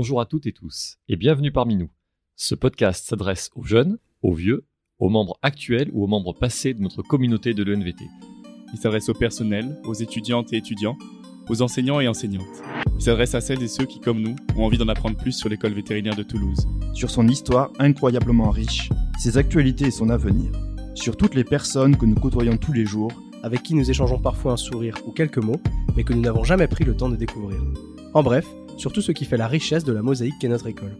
Bonjour à toutes et tous et bienvenue parmi nous. Ce podcast s'adresse aux jeunes, aux vieux, aux membres actuels ou aux membres passés de notre communauté de l'ENVT. Il s'adresse au personnel, aux étudiantes et étudiants, aux enseignants et enseignantes. Il s'adresse à celles et ceux qui, comme nous, ont envie d'en apprendre plus sur l'école vétérinaire de Toulouse. Sur son histoire incroyablement riche, ses actualités et son avenir. Sur toutes les personnes que nous côtoyons tous les jours, avec qui nous échangeons parfois un sourire ou quelques mots, mais que nous n'avons jamais pris le temps de découvrir. En bref, sur tout ce qui fait la richesse de la mosaïque qu'est notre école.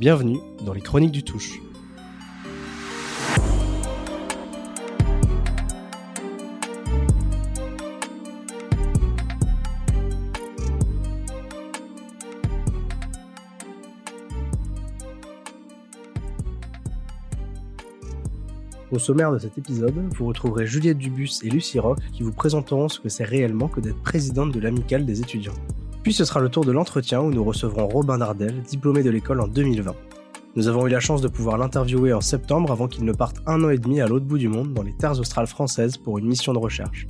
Bienvenue dans les Chroniques du Touche. Au sommaire de cet épisode, vous retrouverez Juliette Dubus et Lucie Rock qui vous présenteront ce que c'est réellement que d'être présidente de l'amicale des étudiants. Puis ce sera le tour de l'entretien où nous recevrons Robin Dardel, diplômé de l'école en 2020. Nous avons eu la chance de pouvoir l'interviewer en septembre avant qu'il ne parte un an et demi à l'autre bout du monde dans les terres australes françaises pour une mission de recherche.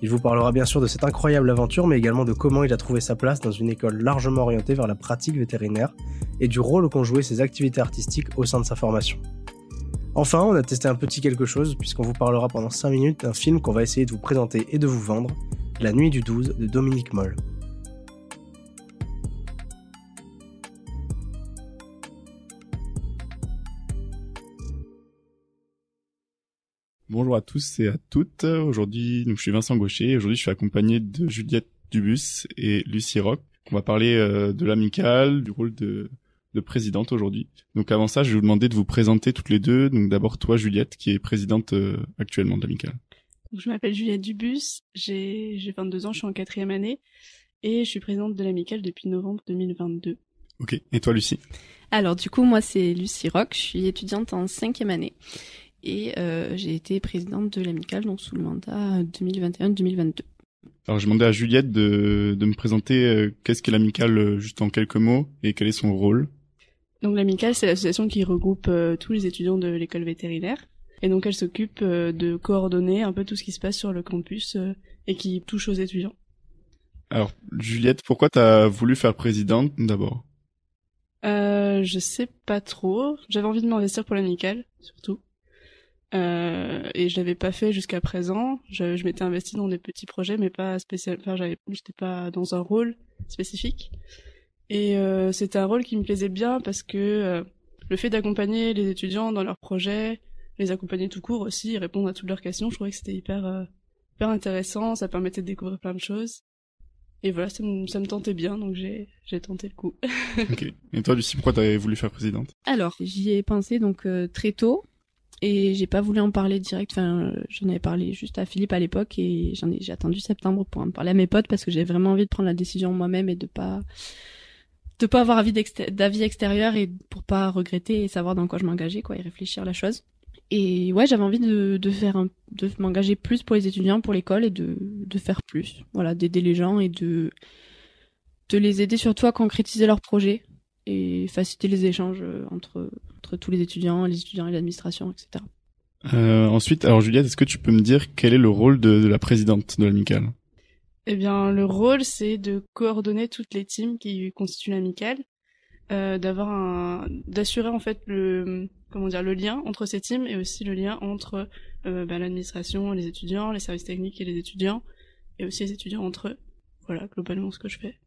Il vous parlera bien sûr de cette incroyable aventure, mais également de comment il a trouvé sa place dans une école largement orientée vers la pratique vétérinaire et du rôle qu'ont joué ses activités artistiques au sein de sa formation. Enfin, on a testé un petit quelque chose puisqu'on vous parlera pendant 5 minutes d'un film qu'on va essayer de vous présenter et de vous vendre, La nuit du 12 de Dominique Moll. Bonjour à tous et à toutes. Aujourd'hui, je suis Vincent Gaucher. Aujourd'hui, je suis accompagné de Juliette Dubus et Lucie Rock. On va parler euh, de l'amicale, du rôle de, de présidente aujourd'hui. Donc avant ça, je vais vous demander de vous présenter toutes les deux. Donc d'abord toi, Juliette, qui est présidente euh, actuellement de l'amicale. Je m'appelle Juliette Dubus, j'ai 22 ans, je suis en quatrième année et je suis présidente de l'amicale depuis novembre 2022. Ok, et toi Lucie? Alors du coup, moi c'est Lucie Rock, je suis étudiante en cinquième année et euh, j'ai été présidente de l'amicale donc sous le mandat 2021-2022. Alors j'ai demandé à Juliette de, de me présenter euh, qu'est-ce qu'est l'amicale euh, juste en quelques mots et quel est son rôle. Donc l'amicale c'est l'association qui regroupe euh, tous les étudiants de l'école vétérinaire et donc elle s'occupe de coordonner un peu tout ce qui se passe sur le campus et qui touche aux étudiants. Alors Juliette, pourquoi t'as voulu faire présidente d'abord? Euh, Je sais pas trop. J'avais envie de m'investir pour l'amicale surtout. Euh, et je l'avais pas fait jusqu'à présent. Je, je m'étais investie dans des petits projets, mais pas spécial. Enfin, j'avais, j'étais pas dans un rôle spécifique. Et euh, c'était un rôle qui me plaisait bien parce que euh, le fait d'accompagner les étudiants dans leurs projets, les accompagner tout court aussi, répondre à toutes leurs questions, je trouvais que c'était hyper, euh, hyper intéressant. Ça permettait de découvrir plein de choses. Et voilà, ça me, ça me tentait bien, donc j'ai, j'ai tenté le coup. ok. Et toi, Lucie, pourquoi t'avais voulu faire présidente? Alors, j'y ai pensé donc très tôt et j'ai pas voulu en parler direct. Enfin, j'en avais parlé juste à Philippe à l'époque et j'en ai j'ai attendu septembre pour en parler à mes potes parce que j'avais vraiment envie de prendre la décision moi-même et de pas de pas avoir avis d'avis extérieur et pour pas regretter et savoir dans quoi je m'engageais quoi et réfléchir la chose. Et ouais, j'avais envie de faire un, de m'engager plus pour les étudiants, pour l'école et de de faire plus. Voilà, d'aider les gens et de de les aider surtout à concrétiser leurs projets et faciliter les échanges entre entre tous les étudiants, les étudiants et l'administration, etc. Euh, ensuite, alors Juliette, est-ce que tu peux me dire quel est le rôle de, de la présidente de l'amicale? Eh bien, le rôle, c'est de coordonner toutes les teams qui constituent l'amicale, euh, d'avoir un, d'assurer en fait le, comment dire, le lien entre ces teams et aussi le lien entre euh, bah, l'administration, les étudiants, les services techniques et les étudiants, et aussi les étudiants entre eux. Voilà, globalement ce que je fais.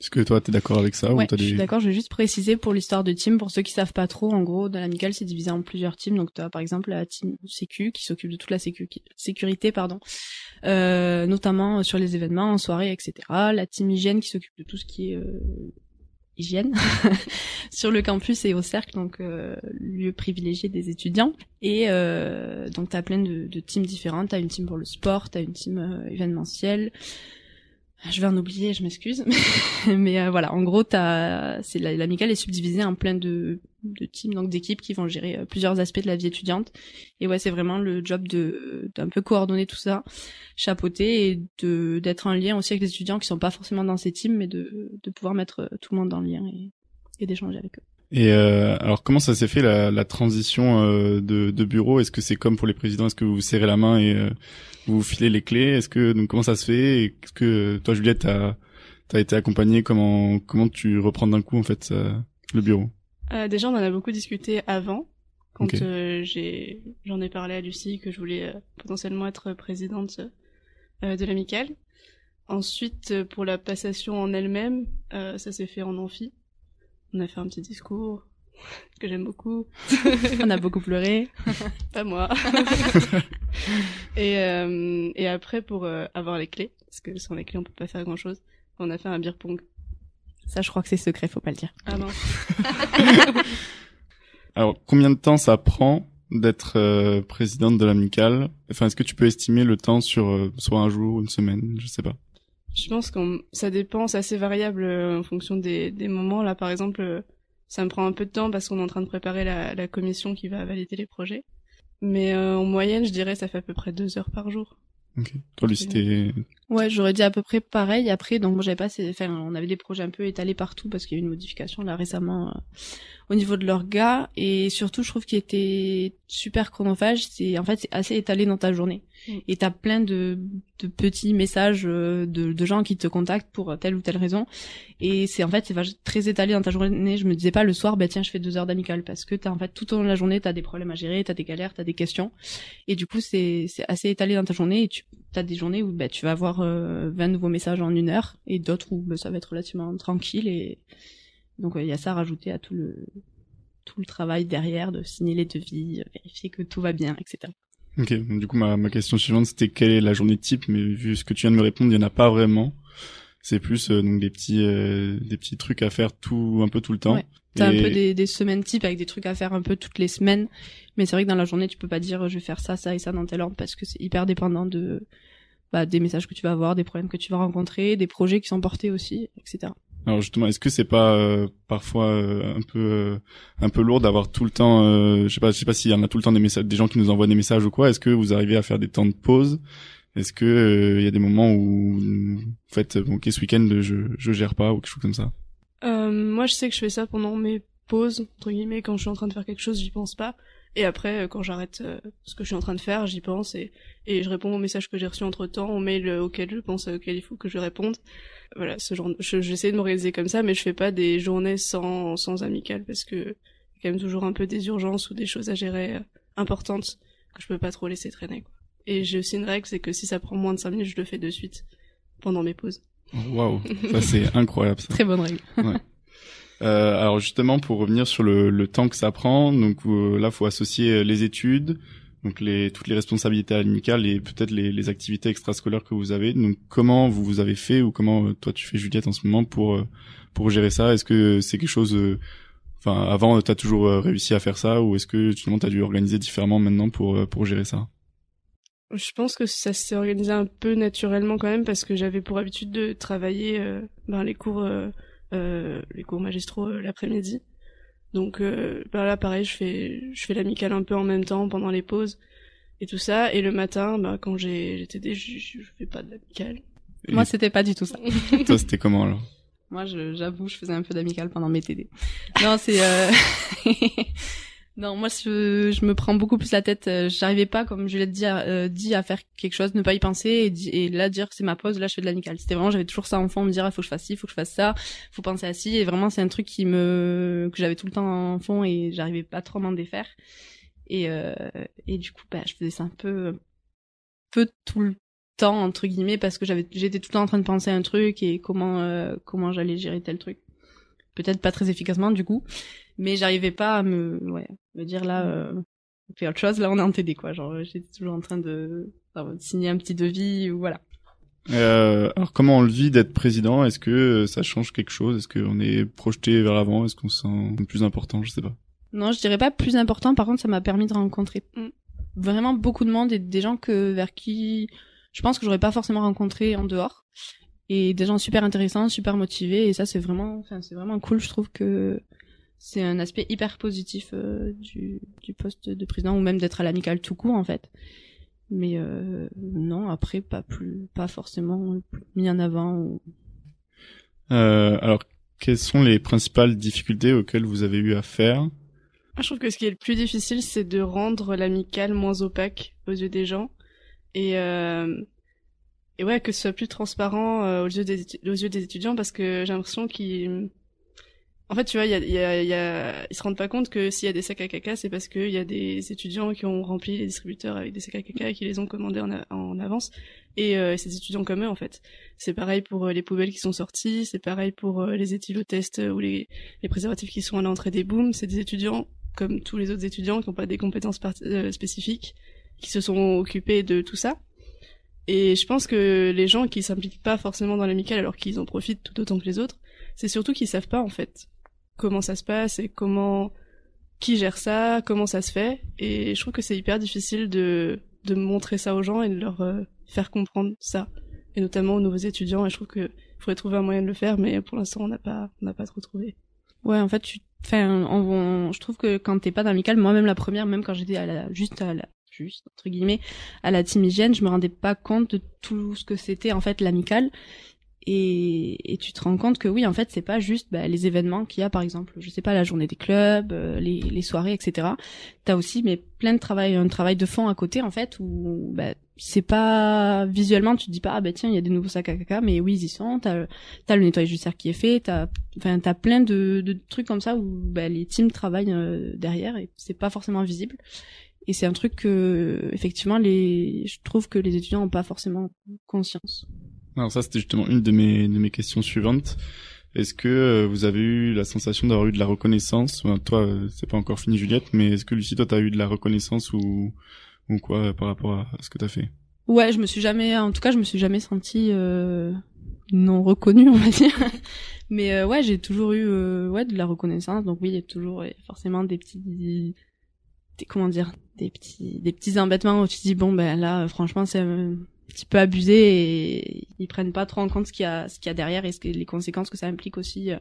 Est-ce que toi, t'es d'accord avec ça ouais, ou je suis d'accord. Je vais juste préciser pour l'histoire de team, pour ceux qui savent pas trop, en gros, dans l'amicale, c'est divisé en plusieurs teams. Donc, tu as par exemple la team sécu qui s'occupe de toute la sécu sécurité, pardon, euh, notamment sur les événements, en soirée, etc. La team hygiène qui s'occupe de tout ce qui est euh, hygiène sur le campus et au cercle, donc euh, lieu privilégié des étudiants. Et euh, donc, tu as plein de, de teams différentes. Tu as une team pour le sport, tu as une team euh, événementielle je vais en oublier, je m'excuse. Mais euh, voilà, en gros, c'est l'amicale est subdivisée en plein de, teams, donc d'équipes qui vont gérer euh, plusieurs aspects de la vie étudiante. Et ouais, c'est vraiment le job de d'un peu coordonner tout ça, chapeauter et de d'être en lien aussi avec les étudiants qui sont pas forcément dans ces teams, mais de de pouvoir mettre euh, tout le monde le lien et d'échanger avec eux. Et euh, alors comment ça s'est fait la, la transition euh, de, de, bureau? Est-ce que c'est comme pour les présidents? Est-ce que vous, serrez la main et euh, vous, filez les clés? Est-ce que donc comment ça se fait? Est-ce que toi Juliette t'as t'as été accompagné Comment comment tu reprends d'un coup en fait le bureau? Euh, Déjà, on en a beaucoup discuté avant, quand Ok. euh, j'ai j'en ai parlé à Lucie que je voulais euh, potentiellement être présidente euh, de l'amicale. Ensuite, pour la passation en elle-même, euh, ça s'est fait en amphi. On a fait un petit discours que j'aime beaucoup. On a beaucoup pleuré. pas moi. et, euh, et après, pour euh, avoir les clés, parce que sans les clés, on peut pas faire grand-chose, on a fait un beer pong. Ça, je crois que c'est secret, faut pas le dire. Ah non. Alors, combien de temps ça prend d'être euh, présidente de l'amicale? Enfin, est-ce que tu peux estimer le temps sur euh, soit un jour, une semaine, je sais pas. Je pense que ça dépend, c'est assez variable euh, en fonction des, des moments. Là, par exemple, euh, ça me prend un peu de temps parce qu'on est en train de préparer la, la commission qui va valider les projets. Mais euh, en moyenne, je dirais, ça fait à peu près deux heures par jour. Ok. Ouais, j'aurais dit à peu près pareil. Après, donc moi j'avais pas, enfin, on avait des projets un peu étalés partout parce qu'il y a eu une modification là récemment euh, au niveau de l'orga et surtout, je trouve qu'il était super chronophage. C'est en fait c'est assez étalé dans ta journée Mm. et t'as plein de, de petits messages euh, de, de gens qui te contactent pour telle ou telle raison et c'est en fait c'est très étalé dans ta journée. Je me disais pas le soir, bah tiens, je fais deux heures d'amical parce que t'as en fait tout au long de la journée t'as des problèmes à gérer, t'as des galères, t'as des questions et du coup c'est c'est assez étalé dans ta journée et tu t'as des journées où bah, tu vas avoir euh, 20 nouveaux messages en une heure et d'autres où bah, ça va être relativement tranquille et donc il y a ça à rajouter à tout le tout le travail derrière de signer les devis, euh, vérifier que tout va bien, etc. Ok. Du coup, ma, ma question suivante, c'était quelle est la journée type Mais vu ce que tu viens de me répondre, il y en a pas vraiment. C'est plus euh, donc des petits euh, des petits trucs à faire tout un peu tout le temps. Ouais. T'as Et- un peu des, des semaines types avec des trucs à faire un peu toutes les semaines, mais c'est vrai que dans la journée tu peux pas dire je vais faire ça, ça et ça dans tel ordre parce que c'est hyper dépendant de bah, des messages que tu vas avoir, des problèmes que tu vas rencontrer, des projets qui sont portés aussi, etc. Alors justement, est-ce que c'est pas euh, parfois euh, un peu euh, un peu lourd d'avoir tout le temps, euh, je sais pas, je sais pas s'il y en a tout le temps des messages, des gens qui nous envoient des messages ou quoi. Est-ce que vous arrivez à faire des temps de pause? Est-ce que euh, il y a des moments où vous faites bon, ok ce week-end je je gère pas ou quelque chose comme ça? Euh, moi, je sais que je fais ça pendant mes pauses, entre guillemets, quand je suis en train de faire quelque chose, j'y pense pas. Et après, euh, quand j'arrête euh, ce que je suis en train de faire, j'y pense et, et je réponds aux messages que j'ai reçus entre temps, aux mails auxquels je pense auxquels il faut que je réponde. Voilà, ce genre. je- J'essaie de m'organiser comme ça, mais je fais pas des journées sans sans amical parce que y a quand même toujours un peu des urgences ou des choses à gérer importantes que je peux pas trop laisser traîner. Quoi. Et j'ai aussi une règle, c'est que si ça prend moins de 5 minutes, je le fais de suite pendant mes pauses. Waouh, ça c'est incroyable ça. Très bonne règle. Euh, alors justement pour revenir sur le, le temps que ça prend, donc euh, là faut associer euh, les études, donc les toutes les responsabilités amicales et peut-être les, les activités extrascolaires que vous avez. Donc comment vous vous avez fait ou comment euh, toi tu fais Juliette en ce moment pour euh, pour gérer ça? Est-ce que c'est quelque chose euh, Enfin, avant, t'as toujours réussi à faire ça, ou est-ce que finalement t'as dû organiser différemment maintenant pour pour gérer ça? Je pense que ça s'est organisé un peu naturellement quand même parce que j'avais pour habitude de travailler euh, ben, les cours euh, euh, les cours magistraux euh, l'après-midi. Donc euh, ben là pareil, je fais je fais l'amical un peu en même temps pendant les pauses et tout ça et le matin ben, quand j'ai j'étais je, je fais pas de l'amical. Et Moi, c'était pas du tout ça. toi, c'était comment alors? Moi, je- j'avoue, je faisais un peu d'amical pendant mes TD. Non, c'est... Euh... non, moi, je, me prends beaucoup plus la tête. Euh, J'arrivais pas, comme Juliette dit, à, euh, dit, à faire quelque chose, ne pas y penser et, et là dire que c'est ma pause, là, je fais de l'amical. C'était vraiment, j'avais toujours ça en fond, me dire, il faut que je fasse ci, faut que je fasse ça, faut penser à ci. Et vraiment, c'est un truc qui me que j'avais tout le temps en fond et j'arrivais pas trop m'en défaire. Et, euh, et du coup, bah, je faisais ça un peu, peu tout le temps entre guillemets parce que j'avais j'étais tout le temps en train de penser à un truc et comment comment j'allais gérer tel truc peut-être pas très efficacement du coup mais j'arrivais pas à me ouais me dire là euh, on fait autre chose. Là on est en TD quoi. Genre j'étais toujours en train de, de signer un petit devis ou voilà. Euh, alors comment on le vit d'être président? Est-ce que euh, ça change quelque chose? Est-ce qu'on est projeté vers l'avant? Est-ce qu'on se sent plus important? Je sais pas. non je dirais pas plus important. Par contre ça m'a permis de rencontrer Mm. vraiment beaucoup de monde et des gens que vers qui je pense que j'aurais pas forcément rencontré en dehors. Et des gens super intéressants super motivés. Et ça c'est vraiment enfin c'est vraiment cool je trouve que c'est un aspect hyper positif euh, du, du poste de président ou même d'être à l'amical tout court en fait mais euh, non après pas plus pas forcément mis en avant ou... Euh, alors quelles sont les principales difficultés auxquelles vous avez eu à faire? Je trouve que ce qui est le plus difficile, c'est de rendre l'amical moins opaque aux yeux des gens. Et, euh, et ouais que ce soit plus transparent euh, aux yeux des aux yeux des étudiants parce que j'ai l'impression qu'ils en fait, tu vois, y a, y a, y a, ils se rendent pas compte que s'il y a des sacs à caca, c'est parce qu'il y a des étudiants qui ont rempli les distributeurs avec des sacs à caca et qui les ont commandés en, avance. Et euh, des étudiants comme eux, en fait. C'est pareil pour euh, les poubelles qui sont sorties, c'est pareil pour euh, les éthylotests ou les, préservatifs qui sont à l'entrée des booms. C'est des étudiants comme tous les autres étudiants qui n'ont pas des compétences spécifiques, qui se sont occupés de tout ça. Et je pense que les gens qui s'impliquent pas forcément dans l'amical alors qu'ils en profitent tout autant que les autres, c'est surtout qu'ils savent pas en fait comment ça se passe et comment qui gère ça, comment ça se fait. Et je trouve que c'est hyper difficile de de montrer ça aux gens et de leur euh, faire comprendre ça, et notamment aux nouveaux étudiants. Et je trouve que faudrait trouver un moyen de le faire, mais pour l'instant on n'a pas on pas trop trouvé. Ouais, en fait, tu, enfin, je trouve que quand t'es pas dans l'amical, moi-même la première, même quand j'étais à la, juste à la, juste entre guillemets, à la team hygiène, je me rendais pas compte de tout ce que c'était en fait l'amical et, et, tu te rends compte que oui en fait c'est pas juste bah, les événements qu'il y a par exemple. Je sais pas la journée des clubs euh, les, les, soirées etc t'as aussi mais plein de travail un travail de fond à côté en fait où bah, c'est pas visuellement tu te dis pas ah bah tiens il y a des nouveaux sacs à caca mais oui ils y sont. T'as as le nettoyage du cercle qui est fait t'as enfin t'as plein de, de, trucs comme ça où bah, les teams travaillent euh, derrière et c'est pas forcément visible. Et c'est un truc que effectivement les je trouve que les étudiants ont pas forcément conscience alors ça, c'était justement une de mes, de mes questions suivantes. Est-ce que euh, vous avez eu la sensation d'avoir eu de la reconnaissance? Toi, euh, c'est pas encore fini, Juliette, mais est-ce que Lucie, toi, t'as eu de la reconnaissance ou, ou quoi euh, par rapport à, ce que t'as fait? Ouais, je me suis jamais, en tout cas, je me suis jamais sentie non reconnue, on va dire. mais ouais, j'ai toujours eu ouais de la reconnaissance. Donc oui, il y a toujours forcément des petits, des, comment dire, des petits, des petits embêtements où tu dis bon ben là, franchement, c'est petit peu abusé et ils prennent pas trop en compte ce qu'il y a ce qu'il y a derrière et ce que, les conséquences que ça implique aussi euh,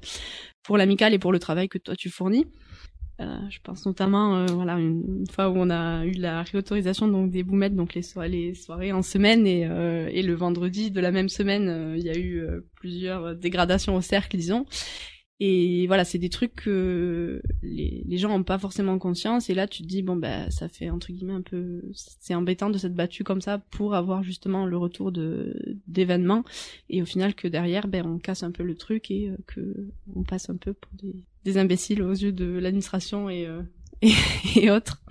pour l'amical et pour le travail que toi tu fournis. Euh, je pense notamment euh, voilà une, fois où on a eu la réautorisation donc des boumettes donc les, les soirées en semaine et, et le vendredi de la même semaine il y a eu plusieurs dégradations au cercle disons et voilà, c'est des trucs que les, les gens ont pas forcément conscience. Et là, tu te dis bon bah ça fait entre guillemets un peu, c'est embêtant de s'être battu comme ça pour avoir justement le retour de d'événements. Et au final que derrière, ben on casse un peu le truc et euh, que on passe un peu pour des, des imbéciles aux yeux de l'administration et, euh, et, autres.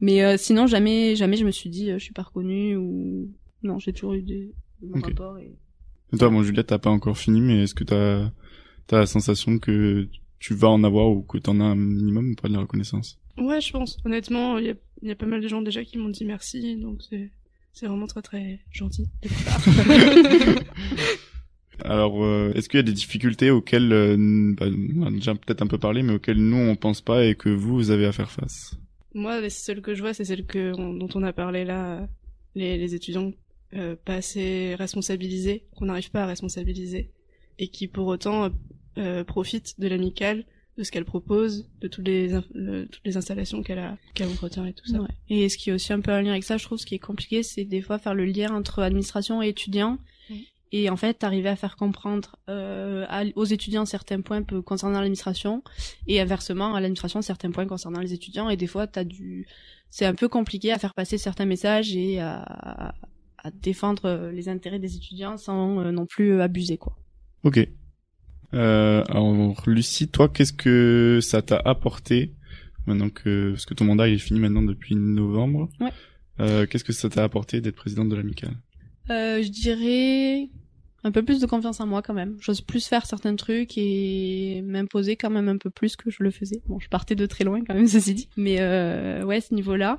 Mais euh, sinon jamais jamais je me suis dit je suis pas reconnue ou non j'ai toujours eu des, des rapports. Et... et toi, bon Juliette, t'as pas encore fini, mais est-ce que t'as t'as la sensation que tu vas en avoir ou que t'en as un minimum ou pas de la reconnaissance? Ouais, je pense. Honnêtement, il y a, y a, pas mal de gens déjà qui m'ont dit merci, donc c'est c'est vraiment très très gentil. Alors, euh, est-ce qu'il y a des difficultés auxquelles, euh, bah, on a déjà peut-être un peu parlé, mais auxquelles nous on pense pas et que vous, vous avez à faire face? Moi, les seules que je vois, c'est celles que dont on a parlé là, les, les étudiants euh, pas assez responsabilisés, qu'on n'arrive pas à responsabiliser, et qui pour autant euh, profite de l'amicale, de ce qu'elle propose, de toutes les toutes les installations qu'elle a qu'elle entretient et tout ça. Et ce qui est aussi un peu un lien avec ça, je trouve, ce qui est compliqué, c'est des fois faire le lien entre administration et étudiants. Et en fait, arriver à faire comprendre euh, aux étudiants certains points concernant l'administration et inversement à l'administration certains points concernant les étudiants. Et des fois, t'as du, c'est un peu compliqué à faire passer certains messages et à, à défendre les intérêts des étudiants sans euh, non plus abuser, quoi. Ok. Euh, alors Lucie, toi, qu'est-ce que ça t'a apporté maintenant que parce que ton mandat il est fini maintenant depuis novembre Ouais. Euh, qu'est-ce que ça t'a apporté d'être présidente de l'amicale? Euh, Je dirais un peu plus de confiance en moi quand même. J'ose plus faire certains trucs et m'imposer quand même un peu plus que je le faisais. Bon, je partais de très loin quand même, ceci dit. Mais euh, ouais, ce niveau-là.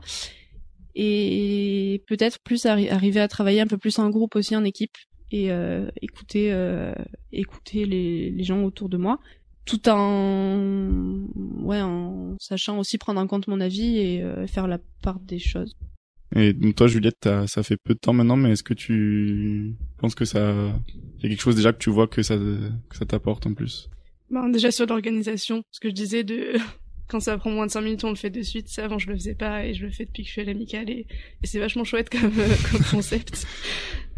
Et peut-être plus arriver à travailler un peu plus en groupe aussi, en équipe et euh, écouter euh, écouter les, les gens autour de moi tout en ouais en sachant aussi prendre en compte mon avis et euh, faire la part des choses. Et donc toi Juliette, ça fait peu de temps maintenant, mais est-ce que tu penses que ça il y a quelque chose déjà que tu vois que ça que ça t'apporte en plus? Ben, déjà sur l'organisation, ce que je disais de quand ça prend moins de 5 minutes, on le fait de suite. Ça, avant, je le faisais pas et je le fais depuis que je suis à l'amicale et, et c'est vachement chouette comme, comme concept.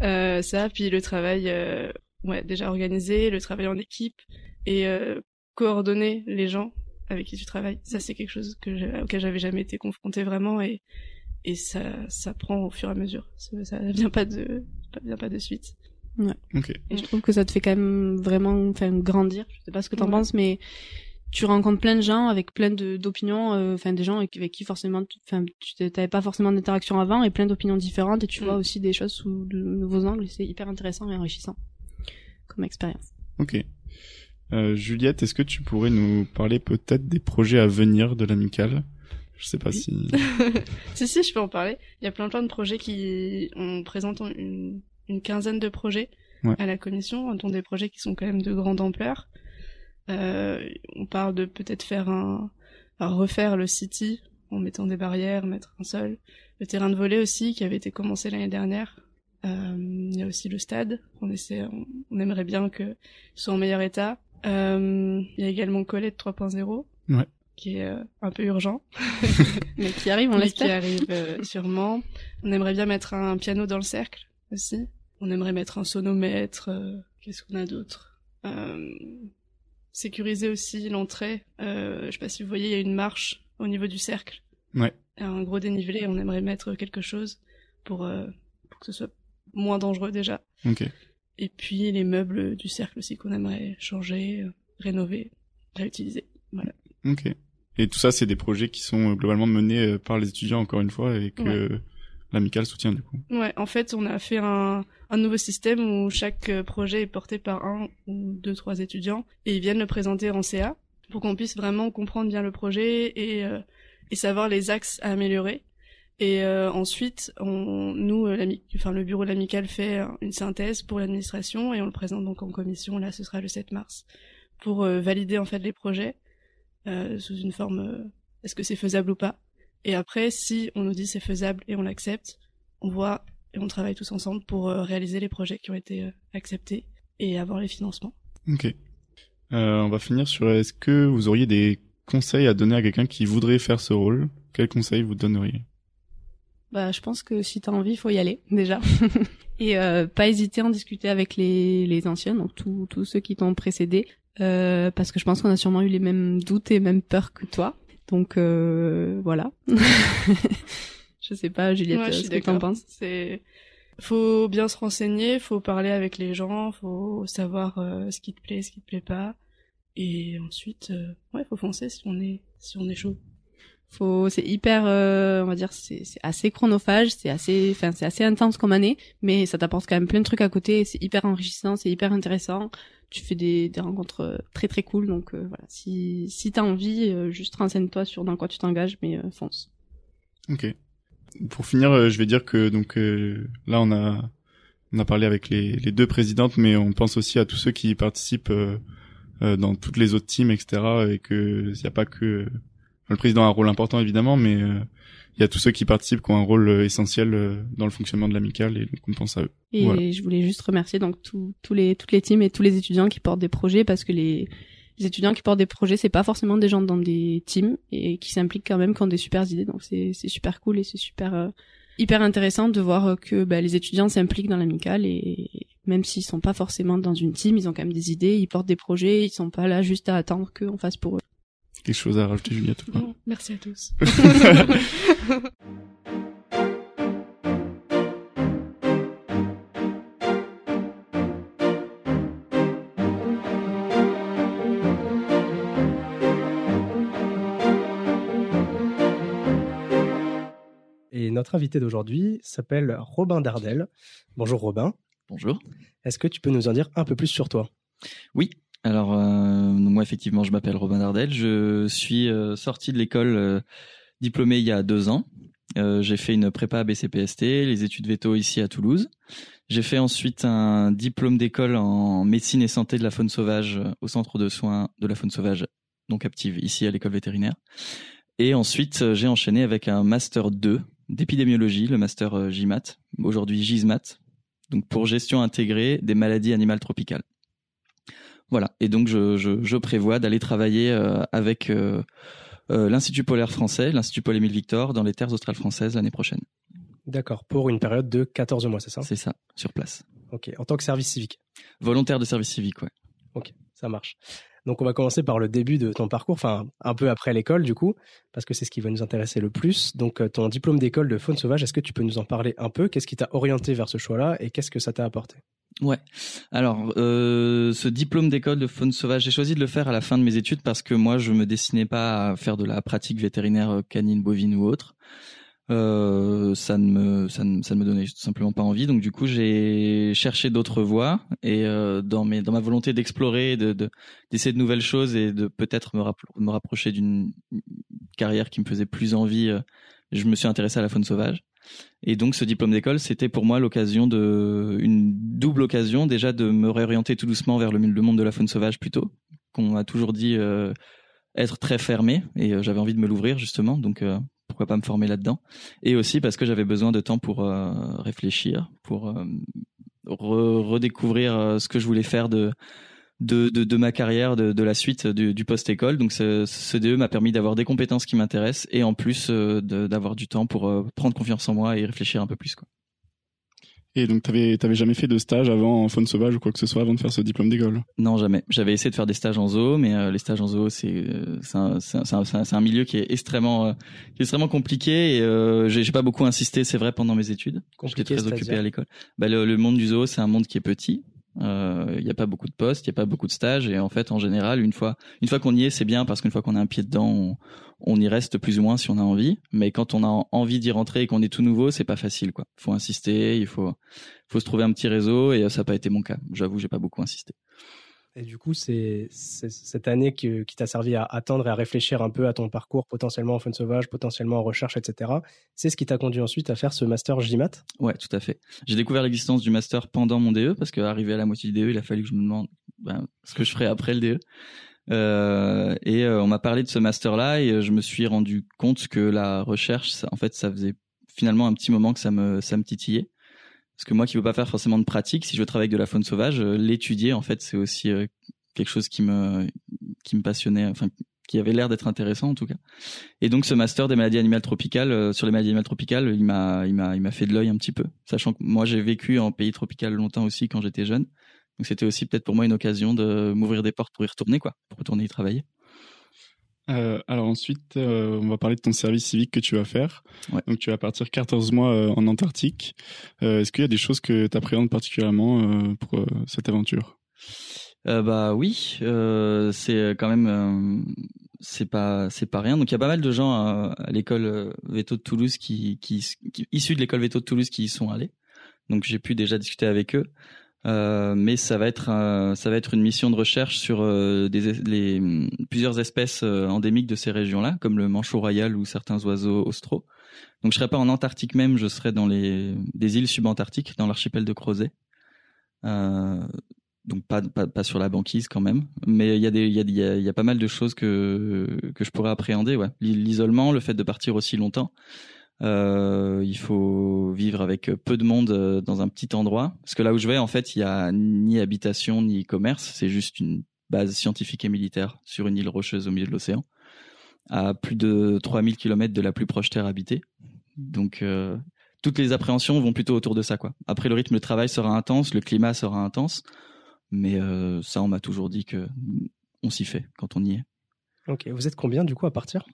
Euh, ça, puis le travail, euh, ouais, déjà organisé, le travail en équipe et euh, coordonner les gens avec qui tu travailles. Ça, c'est quelque chose que auquel j'avais jamais été confrontée vraiment et et ça ça prend au fur et à mesure. Ça, ça vient pas de vient pas de suite. Ok. Et je trouve que ça te fait quand même vraiment enfin, grandir. Je sais pas ce que t'en Ouais. penses, mais tu rencontres plein de gens avec plein de- d'opinions, euh, enfin des gens avec, avec qui forcément, tu- enfin tu t'avais pas forcément d'interaction avant et plein d'opinions différentes et tu Mm. vois aussi des choses sous de nouveaux angles c'est hyper intéressant et enrichissant comme expérience. Ok. Euh, Juliette, est-ce que tu pourrais nous parler peut-être des projets à venir de l'amicale? Je sais pas Oui. si. si, si, je peux en parler. Il y a plein plein de projets qui... On présente une, une quinzaine de projets Ouais. à la commission, dont des projets qui sont quand même de grande ampleur. Euh, on parle de peut-être faire un... enfin, refaire le city en mettant des barrières, mettre un sol. Le terrain de volley aussi, qui avait été commencé l'année dernière. Euh, il y a aussi le stade. On essaie, on, on aimerait bien que ce soit en meilleur état. Euh, il y a également Colette 3.0. Ouais. Qui est euh, un peu urgent. Mais qui arrive, on Mais qui l'espère. arrive euh, sûrement. On aimerait bien mettre un piano dans le cercle aussi. On aimerait mettre un sonomètre. euh, Qu'est-ce qu'on a d'autre? Euh, Sécuriser aussi l'entrée. Euh, je sais pas si vous voyez, il y a une marche au niveau du cercle. Ouais. Un gros dénivelé. On aimerait mettre quelque chose pour, euh, pour que ce soit moins dangereux déjà. Ok. Et puis les meubles du cercle aussi qu'on aimerait changer, euh, rénover, réutiliser. Voilà. Ok. Et tout ça, c'est des projets qui sont euh, globalement menés euh, par les étudiants encore une fois et que l'amicale soutient du coup. Ouais, en fait, on a fait un, un nouveau système où chaque euh, projet est porté par un ou deux, trois étudiants et ils viennent le présenter en CA pour qu'on puisse vraiment comprendre bien le projet et, euh, et savoir les axes à améliorer. Et euh, ensuite, on, nous, enfin, le bureau de l'amicale fait une synthèse pour l'administration et on le présente donc en commission. Là, ce sera le 7 mars pour valider en fait les projets sous une forme est-ce que c'est faisable ou pas. Et après, si on nous dit c'est faisable et on l'accepte, on voit et on travaille tous ensemble pour euh, réaliser les projets qui ont été euh, acceptés et avoir les financements. Ok. Euh, on va finir sur est-ce que vous auriez des conseils à donner à quelqu'un qui voudrait faire ce rôle? Quels conseils vous donneriez? Bah, je pense que si t'as envie, faut y aller déjà. et euh, pas hésiter à en discuter avec les, les anciens, donc tous tous ceux qui t'ont précédé, euh, parce que je pense qu'on a sûrement eu les mêmes doutes et mêmes peurs que toi. Donc euh, voilà. je sais pas, Juliette, Ouais, ce que t'en penses? C'est faut bien se renseigner, faut parler avec les gens, faut savoir euh, ce qui te plaît, ce qui te plaît pas, et ensuite, euh, ouais, faut foncer si on est si on est chaud. Faut c'est hyper euh, on va dire c'est assez chronophage c'est assez enfin c'est assez intense comme année mais ça t'apporte quand même plein de trucs à côté c'est hyper enrichissant c'est hyper intéressant tu fais des des rencontres euh, très très cool donc euh, voilà si si t'as envie euh, juste renseigne-toi sur dans quoi tu t'engages mais euh, fonce Ok. Pour finir, euh, je vais dire que donc là on a on a parlé avec les, les deux présidentes, mais on pense aussi à tous ceux qui participent dans toutes les autres teams, etc. Et que il n'y a pas que le président a un rôle important évidemment, mais euh, il y a tous ceux qui participent qui ont un rôle euh, essentiel euh, dans le fonctionnement de l'amicale et donc on pense à eux. et Voilà. je voulais juste remercier donc tous les toutes les teams et tous les étudiants qui portent des projets parce que les les étudiants qui portent des projets, c'est pas forcément des gens dans des teams et qui s'impliquent quand même, qui ont des super idées. Donc c'est c'est super cool et c'est super euh, hyper intéressant de voir que bah, les étudiants s'impliquent dans l'amicale et même s'ils sont pas forcément dans une team, ils ont quand même des idées, ils portent des projets, ils sont pas là juste à attendre qu'on fasse pour eux. Quelque chose à rajouter, Juliette ou pas Bon, merci à tous. Et notre invité d'aujourd'hui s'appelle Robin Dardel. Bonjour Robin. Bonjour. Est-ce que tu peux nous en dire un peu plus sur toi? Oui, alors euh, moi effectivement je m'appelle Robin Dardel, je suis euh, sorti de l'école euh, diplômé il y a deux ans. J'ai fait une prépa BCPST, les études veto ici à Toulouse. J'ai fait ensuite un diplôme d'école en médecine et santé de la faune sauvage au centre de soins de la faune sauvage, donc captive ici à l'école vétérinaire. Et ensuite j'ai enchaîné avec un master 2 d'épidémiologie, le master GIMAT, aujourd'hui GISMAT, donc pour gestion intégrée des maladies animales tropicales. Voilà. Et donc je, je, je prévois d'aller travailler euh, avec euh, euh, l'Institut polaire français, l'Institut Paul Émile Victor, dans les terres australes françaises l'année prochaine. D'accord, pour une période de 14 mois, c'est ça? C'est ça, sur place. Ok, en tant que service civique? Volontaire de service civique, ouais. Ok, ça marche. Donc on va commencer par le début de ton parcours, enfin un peu après l'école du coup, parce que c'est ce qui va nous intéresser le plus. Donc ton diplôme d'école de faune sauvage, est-ce que tu peux nous en parler un peu? Qu'est-ce qui t'a orienté vers ce choix-là et qu'est-ce que ça t'a apporté? Ouais. Alors, euh, ce diplôme d'école de faune sauvage, j'ai choisi de le faire à la fin de mes études parce que moi, je me destinais pas à faire de la pratique vétérinaire canine, bovine ou autre. Euh, ça ne me ça ne, me donnait tout simplement pas envie donc du coup j'ai cherché d'autres voies et euh, dans ma volonté d'explorer de d'essayer de, nouvelles choses et de peut-être me, me rapprocher d'une carrière qui me faisait plus envie euh, je me suis intéressé à la faune sauvage et donc ce diplôme d'école c'était pour moi l'occasion de une double occasion déjà de me réorienter tout doucement vers le, monde de la faune sauvage plutôt qu'on m'a toujours dit euh, être très fermé et euh, j'avais envie de me l'ouvrir justement. Donc pourquoi pas me former là-dedans? Et aussi parce que j'avais besoin de temps pour euh, réfléchir pour euh, redécouvrir euh, ce que je voulais faire de de, de, de ma carrière, de, de la suite du, du post-école. Donc ce, ce DE m'a permis d'avoir des compétences qui m'intéressent et en plus d'avoir du temps pour prendre confiance en moi et réfléchir un peu plus. Quoi. Et donc, t'avais, t'avais jamais fait de stage avant en faune sauvage ou quoi que ce soit avant de faire ce diplôme d'école? Non, jamais. J'avais essayé de faire des stages en zoo, mais euh, les stages en zoo, c'est, euh, c'est, un, c'est, un, c'est, un, milieu qui est extrêmement, euh, extrêmement compliqué. Et euh, j'ai, j'ai pas beaucoup insisté, c'est vrai, pendant mes études. J'étais très occupé à l'école. Bah, le, le, monde du zoo, c'est un monde qui est petit. Il euh, n'y a pas beaucoup de postes, il n'y a pas beaucoup de stages, et en fait, en général, une fois, une fois qu'on y est, c'est bien parce qu'une fois qu'on a un pied dedans, on, on, y reste plus ou moins si on a envie. Mais quand on a envie d'y rentrer et qu'on est tout nouveau, c'est pas facile, quoi. Faut insister, il faut, faut se trouver un petit réseau, et ça n'a pas été mon cas. J'avoue, j'ai pas beaucoup insisté. Et du coup, c'est cette année qui, t'a servi à attendre et à réfléchir un peu à ton parcours potentiellement en faune sauvage, potentiellement en recherche, etc. C'est ce qui t'a conduit ensuite à faire ce master JMAT Ouais, tout à fait. J'ai découvert l'existence du master pendant mon DE parce qu'arrivé à la moitié du DE, il a fallu que je me demande ben, ce que je ferais après le DE. Euh, et euh, on m'a parlé de ce master-là et euh, je me suis rendu compte que la recherche, en fait, ça faisait finalement un petit moment que ça me titillait. Parce que moi qui veux pas faire forcément de pratique, si je veux travailler avec de la faune sauvage, euh, l'étudier en fait c'est aussi euh, quelque chose qui me qui me passionnait, enfin qui avait l'air d'être intéressant en tout cas. Et donc ce master des maladies animales tropicales euh, sur les maladies animales tropicales, il m'a il m'a il m'a fait de l'œil un petit peu, sachant que moi j'ai vécu en pays tropical longtemps aussi quand j'étais jeune. Donc c'était aussi peut-être pour moi une occasion de m'ouvrir des portes pour y retourner quoi, pour retourner y travailler. Euh, alors ensuite, euh, on va parler de ton service civique que tu vas faire. Donc tu vas partir 14 mois euh, en Antarctique. Est-ce qu'il y a des choses que tu appréhendes particulièrement pour cette aventure? Bah oui, c'est quand même c'est pas c'est pas rien. Donc il y a pas mal de gens à, l'école Veto de Toulouse qui, qui, qui issus de l'école Veto de Toulouse qui y sont allés. Donc j'ai pu déjà discuter avec eux. Euh, mais ça va être ça va être une mission de recherche sur euh, plusieurs espèces euh, endémiques de ces régions-là, comme le manchot royal ou certains oiseaux austraux. Donc je serai pas en Antarctique même, je serai dans les des îles subantarctiques, dans l'archipel de Crozet. donc pas, sur la banquise quand même, mais il y a pas mal de choses que que je pourrais appréhender. L'isolement, le fait de partir aussi longtemps. Euh, il faut vivre avec peu de monde euh, dans un petit endroit. Parce que là où je vais, en fait, il y a ni habitation ni commerce. C'est juste une base scientifique et militaire sur une île rocheuse au milieu de l'océan, à plus de 3000 km de la plus proche terre habitée. Donc, euh, toutes les appréhensions vont plutôt autour de ça, quoi. Après, le rythme de travail sera intense, le climat sera intense, mais euh, ça, on m'a toujours dit que on s'y fait quand on y est. Ok, vous êtes combien du coup à partir?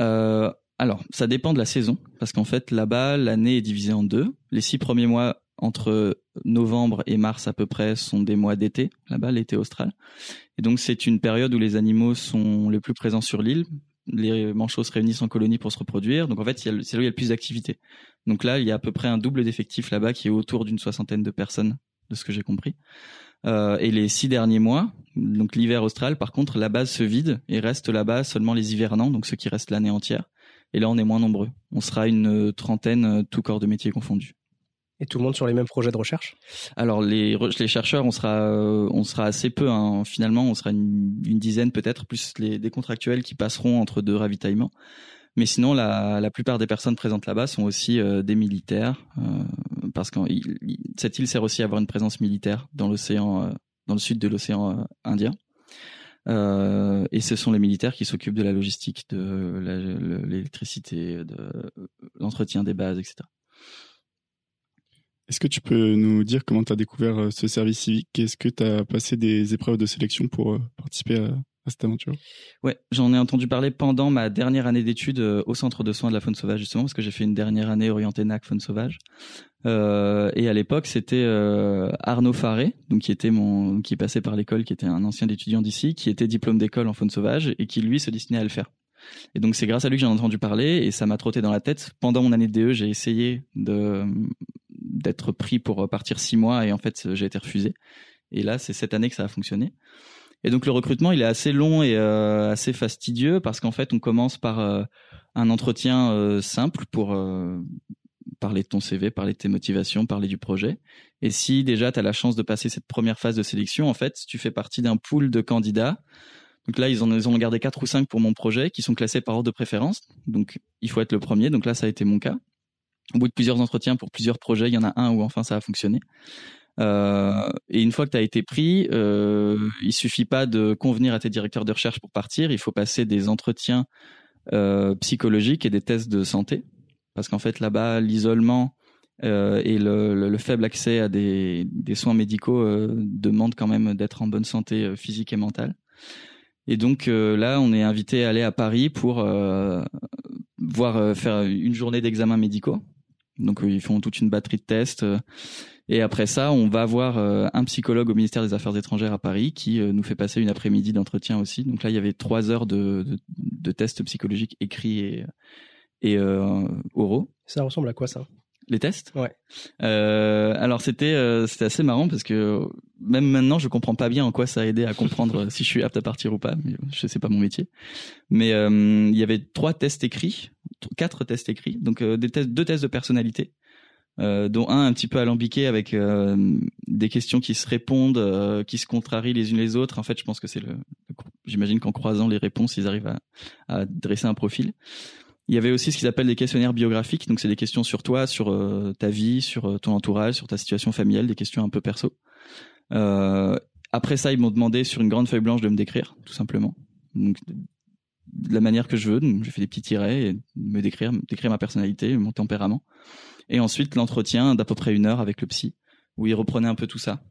Euh, alors, ça dépend de la saison, parce qu'en fait, là-bas, l'année est divisée en deux. Les six premiers mois, entre novembre et mars à peu près, sont des mois d'été, là-bas, l'été austral. Et donc, c'est une période où les animaux sont les plus présents sur l'île. Les manchots se réunissent en colonie pour se reproduire. Donc, en fait, c'est là où il y a le plus d'activité. Donc là, il y a à peu près un double d'effectifs là-bas qui est autour d'une soixantaine de personnes, de ce que j'ai compris. Euh, et les six derniers mois, donc l'hiver austral, par contre, la base se vide et reste là-bas seulement les hivernants, donc ceux qui restent l'année entière. Et là, on est moins nombreux. On sera une trentaine, euh, tout corps de métier confondus. Et tout le monde sur les mêmes projets de recherche? Alors les, les chercheurs, on sera euh, on sera assez peu. Hein. Finalement, on sera une, dizaine peut-être, plus les des contractuels qui passeront entre deux ravitaillements. Mais sinon, la, la plupart des personnes présentes là-bas sont aussi euh, des militaires, parce que cette île sert aussi à avoir une présence militaire dans l'océan, dans le sud de l'océan Indien. Euh, et ce sont les militaires qui s'occupent de la logistique, de l'électricité, de l'entretien des bases, etc. Est-ce que tu peux nous dire comment tu as découvert euh, ce service civique? Est-ce que tu as passé des épreuves de sélection pour euh, participer à cette aventure? Ouais, j'en ai entendu parler pendant ma dernière année d'études au centre de soins de la faune sauvage justement parce que j'ai fait une dernière année orientée NAC faune sauvage. Euh, et à l'époque, c'était euh, Arnaud Faré, donc qui était mon, qui passait par l'école, qui était un ancien étudiant d'ici, qui était diplôme d'école en faune sauvage et qui lui se destinait à le faire. Et donc c'est grâce à lui que j'en ai entendu parler et ça m'a trotté dans la tête. Pendant mon année de DE, j'ai essayé de d'être pris pour partir six mois et en fait j'ai été refusé. Et là, c'est cette année que ça a fonctionné. Et donc le recrutement, il est assez long et euh, assez fastidieux parce qu'en fait, on commence par un entretien simple pour parler de ton CV, parler de tes motivations, parler du projet. Et si déjà tu as la chance de passer cette première phase de sélection, en fait, tu fais partie d'un pool de candidats. Donc là, ils en ont gardé quatre ou cinq pour mon projet qui sont classés par ordre de préférence. Donc il faut être le premier. Donc là, ça a été mon cas. Au bout de plusieurs entretiens pour plusieurs projets, il y en a un où enfin ça a fonctionné. Euh, et une fois que tu as été pris, euh, il suffit pas de convenir à tes directeurs de recherche pour partir. Il faut passer des entretiens euh, psychologiques et des tests de santé, parce qu'en fait là-bas, l'isolement euh, et le, le, faible accès à des, des soins médicaux euh, demandent quand même d'être en bonne santé euh, physique et mentale. Et donc là, on est invité à aller à Paris pour voir faire une journée d'examens médicaux. Donc ils font toute une batterie de tests. Et après ça, on va voir euh, un psychologue au ministère des Affaires étrangères à Paris qui euh, nous fait passer une après-midi d'entretien aussi. Donc là, il y avait trois heures de, de, de tests psychologiques écrits et, et euh, oraux. Ça ressemble à quoi ça? Les tests? Ouais. Euh, alors c'était euh, c'était assez marrant parce que même maintenant je comprends pas bien en quoi ça a aidé à comprendre si je suis apte à partir ou pas. Mais je sais pas mon métier. Mais il y avait trois tests écrits, quatre tests écrits, donc des tests, deux tests de personnalité euh, dont un un petit peu alambiqué avec euh, des questions qui se répondent, euh, qui se contrarient les unes les autres. En fait, je pense que c'est le. J'imagine qu'en croisant les réponses, ils arrivent à, à, dresser un profil. Il y avait aussi ce qu'ils appellent des questionnaires biographiques, donc c'est des questions sur toi, sur ta vie, sur ton entourage, sur ta situation familiale, des questions un peu perso. après ça, ils m'ont demandé sur une grande feuille blanche de me décrire, tout simplement. Donc, de la manière que je veux. J'ai fait des petits tirets et me décrire, décrire ma personnalité, mon tempérament. Et ensuite, l'entretien d'à peu près une heure avec le psy, où il reprenait un peu tout ça.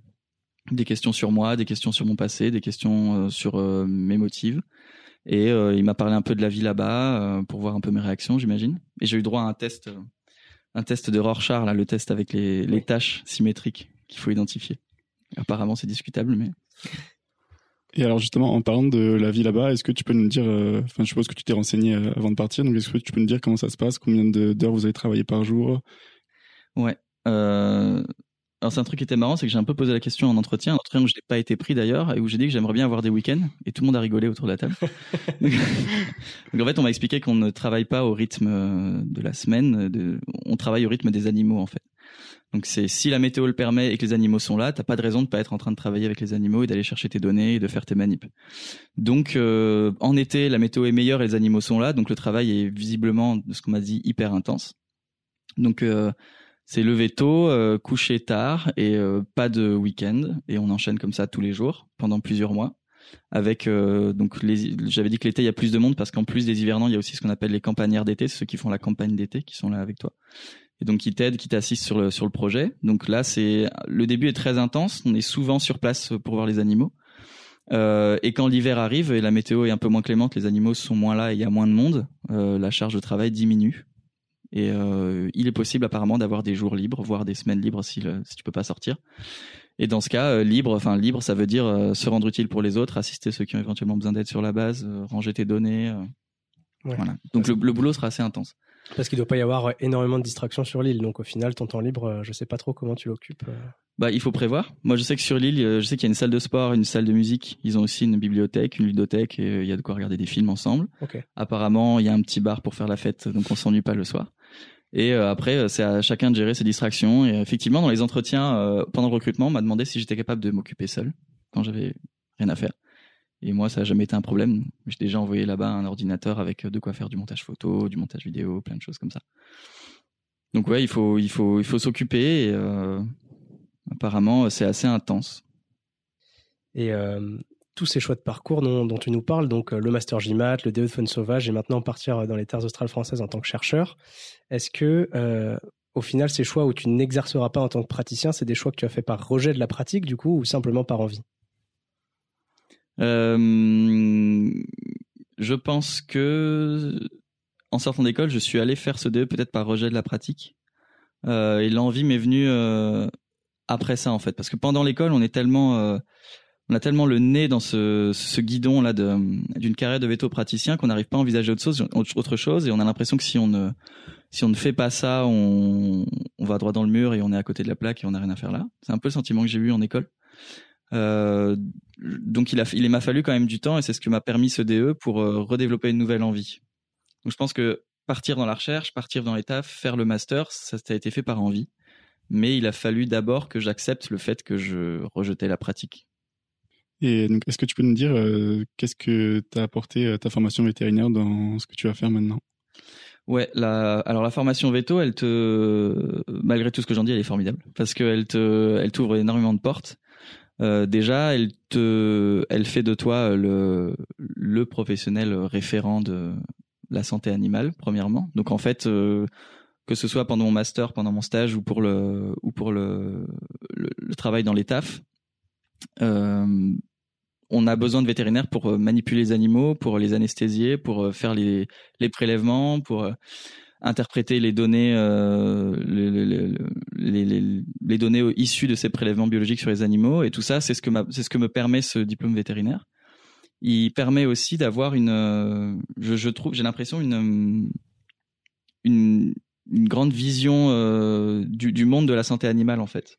Des questions sur moi, des questions sur mon passé, des questions euh, sur euh, mes motifs. Et euh, il m'a parlé un peu de la vie là-bas pour voir un peu mes réactions, j'imagine. Et j'ai eu droit à un test, un test de Rorschach, là, le test avec les, les tâches symétriques qu'il faut identifier. Apparemment, c'est discutable, mais. Et alors justement, en parlant de la vie là-bas, est-ce que tu peux nous dire, enfin, je suppose que tu t'es renseigné avant de partir, donc est-ce que tu peux nous dire comment ça se passe, combien d'heures vous avez travaillé par jour? Ouais. Euh... Alors c'est un truc qui était marrant, c'est que j'ai un peu posé la question en entretien, un entretien où je n'ai pas été pris d'ailleurs, et où j'ai dit que j'aimerais bien avoir des week-ends, et tout le monde a rigolé autour de la table. donc, en fait, on m'a expliqué qu'on ne travaille pas au rythme euh, de la semaine, de... on travaille au rythme des animaux en fait. Donc c'est si la météo le permet et que les animaux sont là, t'as pas de raison de pas être en train de travailler avec les animaux et d'aller chercher tes données et de faire tes manips. Donc euh, en été, la météo est meilleure et les animaux sont là, donc le travail est visiblement, de ce qu'on m'a dit, hyper intense. Donc euh, c'est lever tôt, euh, coucher tard et euh, pas de week-end et on enchaîne comme ça tous les jours pendant plusieurs mois. Avec euh, donc les, j'avais dit que l'été il y a plus de monde parce qu'en plus des hivernants il y a aussi ce qu'on appelle les campagnards d'été, ceux qui font la campagne d'été qui sont là avec toi et donc qui t'aident, qui t'assistent sur le sur le projet. Donc là c'est le début est très intense, on est souvent sur place pour voir les animaux. Euh, et quand l'hiver arrive et la météo est un peu moins clémente, les animaux sont moins là et il y a moins de monde, euh, la charge de travail diminue. Et euh, il est possible apparemment d'avoir des jours libres, voire des semaines libres si, le, si tu peux pas sortir. Et dans ce cas, euh, libre, enfin libre, ça veut dire euh, se rendre utile pour les autres, assister ceux qui ont éventuellement besoin d'aide sur la base, ranger tes données. Ouais. Voilà. Donc le, le, boulot sera assez intense. Parce qu'il doit pas y avoir énormément de distractions sur l'île. Donc au final, ton temps libre, je sais pas trop comment tu l'occupes. Bah, il faut prévoir. Moi, je sais que sur l'île, je sais qu'il y a une salle de sport, une salle de musique. Ils ont aussi une bibliothèque, une ludothèque, et il y a de quoi regarder des films ensemble. Okay. Apparemment, il y a un petit bar pour faire la fête, donc on s'ennuie pas le soir. Et euh, après, c'est à chacun de gérer ses distractions. Et effectivement, dans les entretiens, euh, pendant le recrutement, on m'a demandé si j'étais capable de m'occuper seul quand j'avais rien à faire. Et moi, ça n'a jamais été un problème. J'ai déjà envoyé là-bas un ordinateur avec de quoi faire du montage photo, du montage vidéo, plein de choses comme ça. Donc ouais, il faut, il faut, il faut s'occuper. Euh, apparemment, c'est assez intense. Et euh, tous ces choix de parcours dont, dont tu nous parles, donc euh, le Master GMAT, le DE de Faune Sauvage et maintenant partir dans les terres australes françaises en tant que chercheur, est-ce que euh, au final ces choix où tu n'exerceras pas en tant que praticien, c'est des choix que tu as fait par rejet de la pratique du coup ou simplement par envie? Euh, je pense que en sortant d'école, je suis allé faire ce DE peut-être par rejet de la pratique. Euh, et l'envie m'est venue euh, après ça en fait, parce que pendant l'école, on est tellement, euh, on a tellement le nez dans ce, guidon là d'une carrière de veto praticien qu'on n'arrive pas à envisager autre chose, et on a l'impression que si on ne, si on ne fait pas ça, on, on va droit dans le mur et on est à côté de la plaque et on n'a rien à faire là. C'est un peu le sentiment que j'ai eu en école. Euh, donc il a, il m'a fallu quand même du temps et c'est ce que m'a permis ce DE pour euh, redévelopper une nouvelle envie. Donc je pense que partir dans la recherche, partir dans l'état, faire le master, ça a été fait par envie. Mais il a fallu d'abord que j'accepte le fait que je rejetais la pratique. Est-ce que tu peux nous dire euh, qu'est-ce que t'as apporté euh, ta formation vétérinaire dans ce que tu vas faire maintenant? Ouais, alors la formation veto, elle te, malgré tout ce que j'en dis, elle est formidable parce qu'elle te, elle t'ouvre énormément de portes. Euh, déjà, elle te, elle fait de toi le, le professionnel référent de la santé animale, premièrement. Donc en fait, que ce soit pendant mon master, pendant mon stage ou pour le, ou pour le, le, travail dans les TAF, euh, on a besoin de vétérinaires pour manipuler les animaux, pour les anesthésier, pour faire les, prélèvements, pour interpréter les données, euh, issues de ces prélèvements biologiques sur les animaux, et tout ça, c'est ce que me permet ce diplôme vétérinaire. Il permet aussi d'avoir une, je, je trouve, j'ai l'impression une, une, grande vision euh, du monde de la santé animale en fait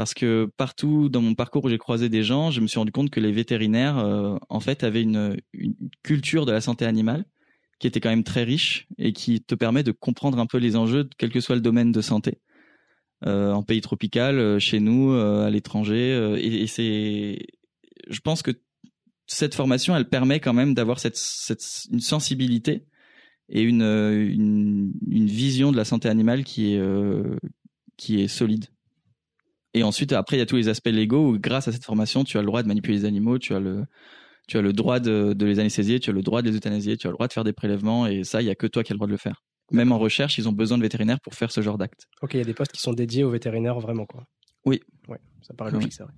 parce que partout dans mon parcours où j'ai croisé des gens, je me suis rendu compte que les vétérinaires, euh, en fait, avaient une, culture de la santé animale qui était quand même très riche et qui te permet de comprendre un peu les enjeux, quel que soit le domaine de santé. Euh, en pays tropical, euh, chez nous, à l'étranger. Et, c'est, je pense que cette formation, elle permet quand même d'avoir une sensibilité et une, vision de la santé animale qui est solide. Et ensuite, après, il y a tous les aspects légaux où, grâce à cette formation, tu as le droit de manipuler les animaux, tu as le, tu as le droit de, de, les anesthésier, tu as le droit de les euthanasier, tu as le droit de faire des prélèvements et ça, il y a que toi qui as le droit de le faire. Même en recherche, ils ont besoin de vétérinaires pour faire ce genre d'acte. Ok, il y a des postes qui sont dédiés aux vétérinaires vraiment quoi. Oui. Ouais, ça paraît logique, c'est vrai.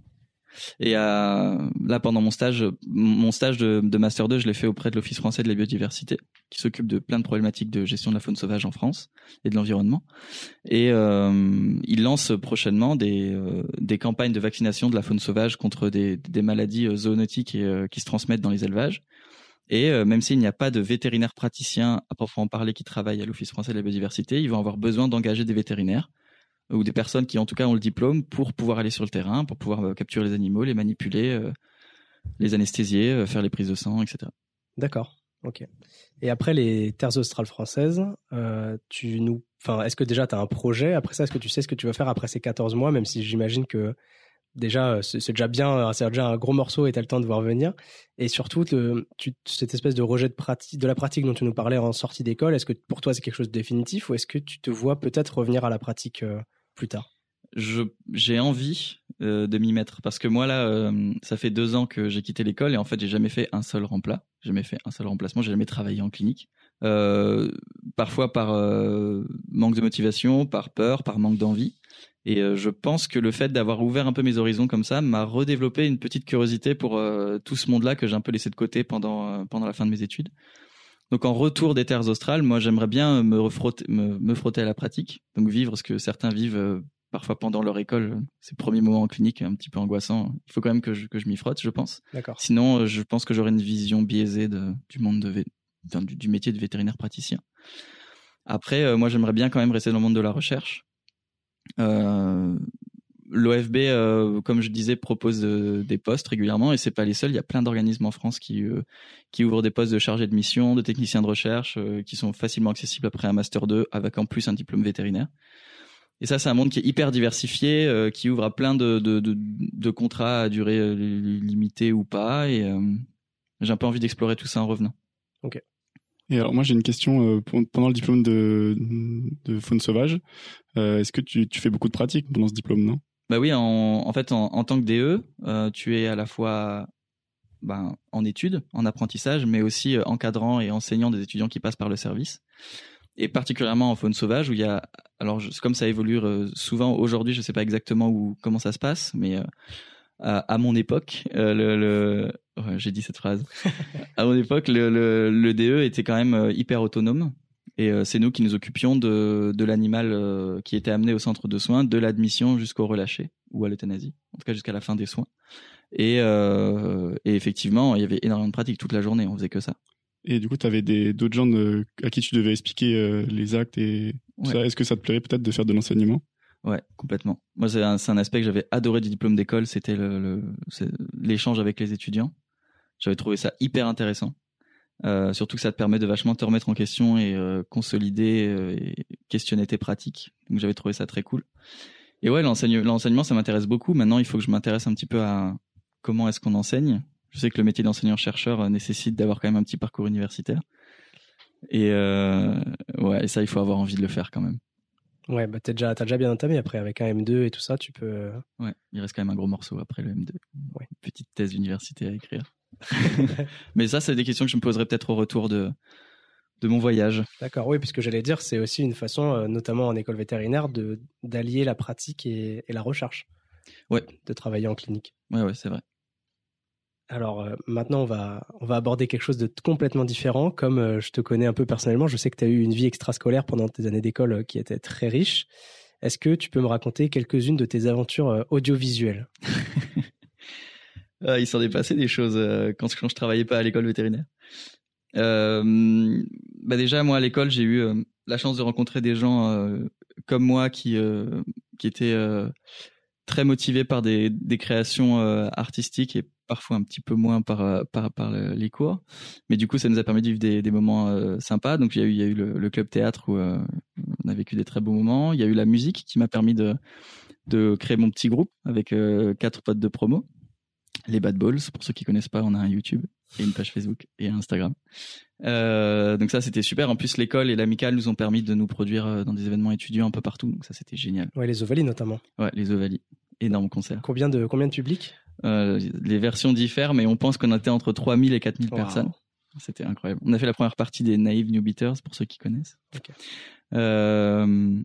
Et euh, là, pendant mon stage, mon stage de, master 2, je l'ai fait auprès de l'Office français de la biodiversité, qui s'occupe de plein de problématiques de gestion de la faune sauvage en France et de l'environnement. Et euh, il lance prochainement des, euh, des campagnes de vaccination de la faune sauvage contre des, maladies euh, zoonotiques et, qui se transmettent dans les élevages. Et même s'il n'y a pas de vétérinaires praticiens à proprement parler qui travaillent à l'Office français de la biodiversité, ils vont avoir besoin d'engager des vétérinaires ou des personnes qui en tout cas ont le diplôme pour pouvoir aller sur le terrain, pour pouvoir euh, capturer les animaux, les manipuler, euh, les anesthésier, euh, faire les prises de sang, etc. D'accord. Ok. Et après les terres australes françaises, tu nous, enfin, est-ce que déjà tu as un projet Après ça, est-ce que tu sais ce que tu vas faire après ces 14 mois, même si j'imagine que déjà c'est déjà bien, c'est déjà un gros morceau et tu as le temps de voir venir. Et surtout, cette espèce de rejet de de la pratique dont tu nous parlais en sortie d'école, est-ce que pour toi c'est quelque chose de définitif ou est-ce que tu te vois peut-être revenir à la pratique plus tard. J'ai envie euh, de m'y mettre parce que moi là euh, ça fait deux ans que j'ai quitté l'école et en fait j'ai jamais fait un seul remplat j'ai jamais fait un seul remplacement. J'ai jamais travaillé en clinique. Euh, parfois par manque de motivation par peur par manque d'envie. Et je pense que le fait d'avoir ouvert un peu mes horizons comme ça m'a redéveloppé une petite curiosité pour tout ce monde là que j'ai un peu laissé de côté pendant pendant la fin de mes études donc en retour des terres australes, moi j'aimerais bien me, refrotter, me, me, frotter à la pratique, donc vivre ce que certains vivent euh, parfois pendant leur école, ces premiers moments en clinique un petit peu angoissants. Il faut quand même que je, que je m'y frotte, je pense. D'accord. Sinon, euh, je pense que j'aurais une vision biaisée de, du monde de, enfin, du, du, métier de vétérinaire praticien. Après, euh, moi j'aimerais bien quand même rester dans le monde de la recherche. Euh, l'OFB, euh, comme je disais, propose euh, des postes régulièrement et c'est pas les seuls. Il y a plein d'organismes en France qui euh, qui ouvrent des postes de chargé de mission, de technicien de recherche, euh, qui sont facilement accessibles après un master 2 avec en plus un diplôme vétérinaire. Et ça, c'est un monde qui est hyper diversifié, euh, qui ouvre à plein de, de, de, de contrats à durée limitée ou pas. Et j'ai un peu envie d'explorer tout ça en revenant. Ok. Et alors moi j'ai une question pendant le diplôme de, de faune sauvage. Est-ce que tu, tu fais beaucoup de pratiques pendant ce diplôme, non? Bah oui, en, en fait, en, en, tant que DE, euh, tu es à la fois ben, en études, en apprentissage, mais aussi euh, encadrant et enseignant des étudiants qui passent par le service. Et particulièrement en faune sauvage, où il y a, alors je, comme ça évolue euh, souvent aujourd'hui, je sais pas exactement où comment ça se passe, mais à, à mon époque, euh, le, le... ouais, j'ai dit cette phrase. à mon époque, le, le, le DE était quand même hyper autonome. Et euh, c'est nous qui nous occupions de, de l'animal euh, qui était amené au centre de soins, de l'admission jusqu'au relâché ou à l'euthanasie, en tout cas jusqu'à la fin des soins. Et, euh, et effectivement, il y avait énormément de pratiques toute la journée, on faisait que ça. Et du coup, tu avais d'autres gens de, à qui tu devais expliquer les actes et Ouais. Est-ce que ça te plairait peut-être de faire de l'enseignement? Ouais, complètement. Moi, c'est un, aspect que j'avais adoré du diplôme d'école, c'était le, le- c'est l'échange avec les étudiants. J'avais trouvé ça hyper intéressant. Euh, surtout que ça te permet de vachement te remettre en question et euh, consolider euh, et questionner tes pratiques. Donc j'avais trouvé ça très cool. Et ouais, l'enseigne- l'enseignement, ça m'intéresse beaucoup. Maintenant, il faut que je m'intéresse un petit peu à comment est-ce qu'on enseigne. Je sais que le métier d'enseignant-chercheur nécessite d'avoir quand même un petit parcours universitaire. Et ouais, et ça, il faut avoir envie de le faire quand même. Ouais, bah t'as déjà, bien entamé après avec un M2 et tout ça, tu peux. Ouais, il reste quand même un gros morceau après le M2. Ouais. Une petite thèse d'université à écrire. Mais ça, c'est des questions que je me poserai peut-être au retour de, de mon voyage. D'accord, oui, puisque j'allais dire, c'est aussi une façon, euh, notamment en école vétérinaire, de d'allier la pratique et, et la recherche. Ouais. De travailler en clinique. Ouais, ouais, c'est vrai. Alors euh, maintenant, on va, on va aborder quelque chose de complètement différent. Comme euh, je te connais un peu personnellement, je sais que tu as eu une vie extrascolaire pendant tes années d'école euh, qui était très riche. Est-ce que tu peux me raconter quelques-unes de tes aventures audiovisuelles? Ah, il s'en est passé des choses euh, quand, quand je travaillais pas à l'école vétérinaire. Euh, bah déjà, moi, à l'école, j'ai eu euh, la chance de rencontrer des gens comme moi qui, qui étaient très motivés par des, créations artistiques et parfois un petit peu moins par, par, par le- les cours. Mais du coup, ça nous a permis de vivre des, moments sympas. Donc, il y a eu, il y a eu le, le club théâtre où on a vécu des très beaux moments. Il y a eu la musique qui m'a permis de, de créer mon petit groupe avec quatre potes de promo. Les Bad Balls, pour ceux qui connaissent pas, on a un YouTube et une page Facebook et un Instagram. Euh, donc ça, c'était super. En plus, l'école et l'amicale nous ont permis de nous produire euh, dans des événements étudiants un peu partout. Donc ça, c'était génial. Ouais, les ovalies notamment. Ouais, les Ovalies. Énorme concert. Combien de, combien de public Euh, les versions diffèrent, mais on pense qu'on était entre 3000 et 4000 Wow. personnes. C'était incroyable. On a fait la première partie des Naive New Beaters, pour ceux qui connaissent. Euh,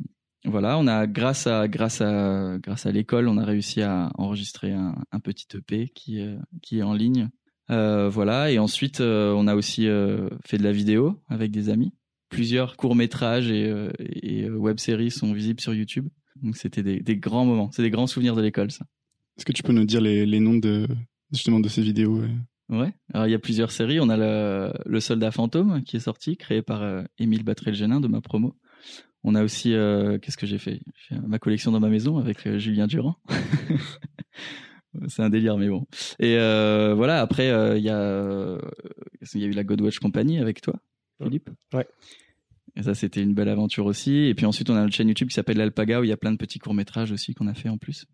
voilà, on a grâce à grâce à grâce à l'école, on a réussi à enregistrer un, un petit EP qui euh, qui est en ligne. Euh, voilà, et ensuite euh, on a aussi fait de la vidéo avec des amis. Plusieurs courts métrages et, euh, et web séries sont visibles sur YouTube. Donc c'était des, des grands moments, c'est des grands souvenirs de l'école, ça. Est-ce que tu peux nous dire les, les noms de justement de ces vidéos Ouais? Alors il y a plusieurs séries. On a le, le Soldat fantôme qui est sorti, créé par Émile Batrel-Génin de ma promo. On a aussi euh, qu'est-ce que j'ai fait? Ma collection dans ma maison avec euh, Julien Durand. C'est un délire, mais bon. Et euh, voilà. Après, il y a il y a eu la Godwatch Company avec toi, Philippe. Ouais. Et ça, c'était une belle aventure aussi. Et puis ensuite, on a une chaîne YouTube qui s'appelle l'Alpaga où il y a plein de petits courts métrages aussi qu'on a fait en plus.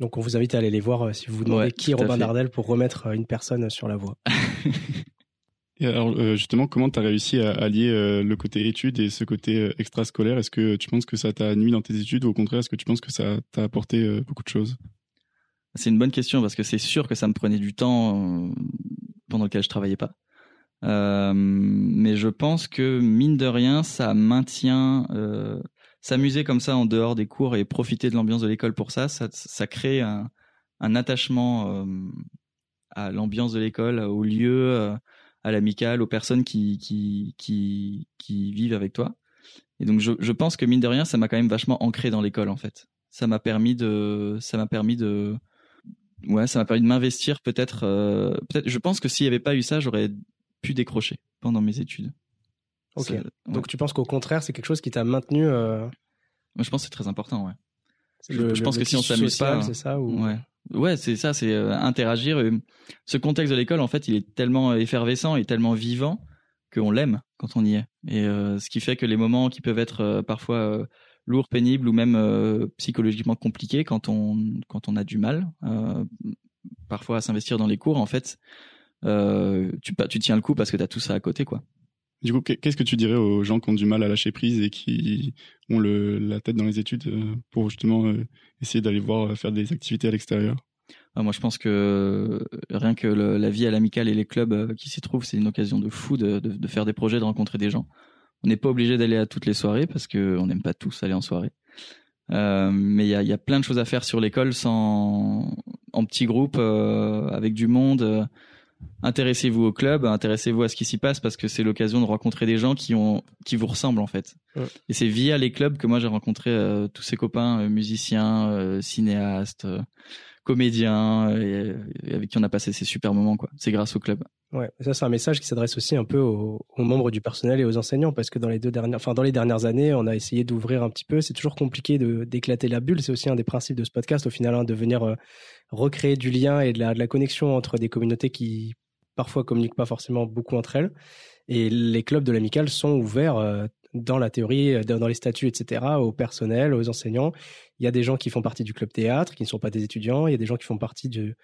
Donc on vous invite à aller les voir si vous vous demandez Ouais, qui est Robin. Dardel pour remettre une personne sur la voie. Et alors euh, justement, comment tu as réussi à allier euh, le côté études et ce côté euh, extrascolaire? Est-ce que tu penses que ça t'a nuit dans tes études ou au contraire, est-ce que tu penses que ça t'a apporté beaucoup de choses? C'est une bonne question parce que c'est sûr que ça me prenait du temps pendant lequel je travaillais pas. Mais je pense que mine de rien, ça maintient s'amuser comme ça en dehors des cours et profiter de l'ambiance de l'école pour ça, ça, crée un, attachement à l'ambiance de l'école, au lieu, à l'amicale, aux personnes qui, qui, qui, qui vivent avec toi. Et donc je, je pense que mine de rien, ça m'a quand même vachement ancré dans l'école en fait. Ça m'a permis de, ça m'a permis de, ouais, ça m'a permis de m'investir peut-être. euh, peut-être, je pense que s'il y avait pas eu ça, j'aurais pu décrocher pendant mes études. Ok. Ça- ouais. Donc tu penses qu'au contraire, c'est quelque chose qui t'a maintenu. euh, Moi, je pense que c'est très important, ouais. Je- le- je le- pense le que si on s'amuse pas, c'est ça ou... Ouais. Ouais, c'est ça, c'est euh, interagir. ce contexte de l'école, en fait, il est tellement effervescent et tellement vivant qu'on l'aime quand on y est. Et euh, ce qui fait que les moments qui peuvent être euh, parfois lourds, pénibles ou même psychologiquement compliqués quand on quand on a du mal, parfois à s'investir dans les cours, en fait, tu pas tu tiens le coup parce que t'as tout ça à côté, quoi. Du coup, qu'est- qu'est-ce que tu dirais aux gens qui ont du mal à lâcher prise et qui ont la tête dans les études euh, pour justement euh, essayer d'aller voir euh, faire des activités à l'extérieur? Ah, moi, je pense que rien que la vie à l'amicale et les clubs qui s'y trouvent, c'est une occasion de fou de, faire des projets, de rencontrer des gens. On n'est pas obligé d'aller à toutes les soirées parce que on n'aime pas tous aller en soirée. Mais il y a, plein de choses à faire sur l'école sans en petit groupe avec du monde intéressez-vous au club, intéressez-vous à ce qui s'y passe parce que c'est l'occasion de rencontrer des gens qui ont qui vous ressemblent en fait. Et c'est via les clubs que moi j'ai rencontré euh, tous ces copains euh, musiciens, euh, cinéastes, comédiens et, avec qui on a passé ces super moments quoi. C'est grâce au club. Ouais, ça c'est un message qui s'adresse aussi un peu aux, membres du personnel et aux enseignants parce que dans les deux dernières, enfin dans les dernières années, on a essayé d'ouvrir un petit peu. C'est toujours compliqué de d'éclater la bulle. C'est aussi un des principes de ce podcast au final, hein, de venir recréer du lien et de la, connexion entre des communautés qui parfois communiquent pas forcément beaucoup entre elles. Et les clubs de l'amicale sont ouverts euh, dans la théorie, euh, dans les statuts, etc., au personnel, aux enseignants. Il y a des gens qui font partie du club théâtre, qui ne sont pas des étudiants. Il y a des gens qui font partie de,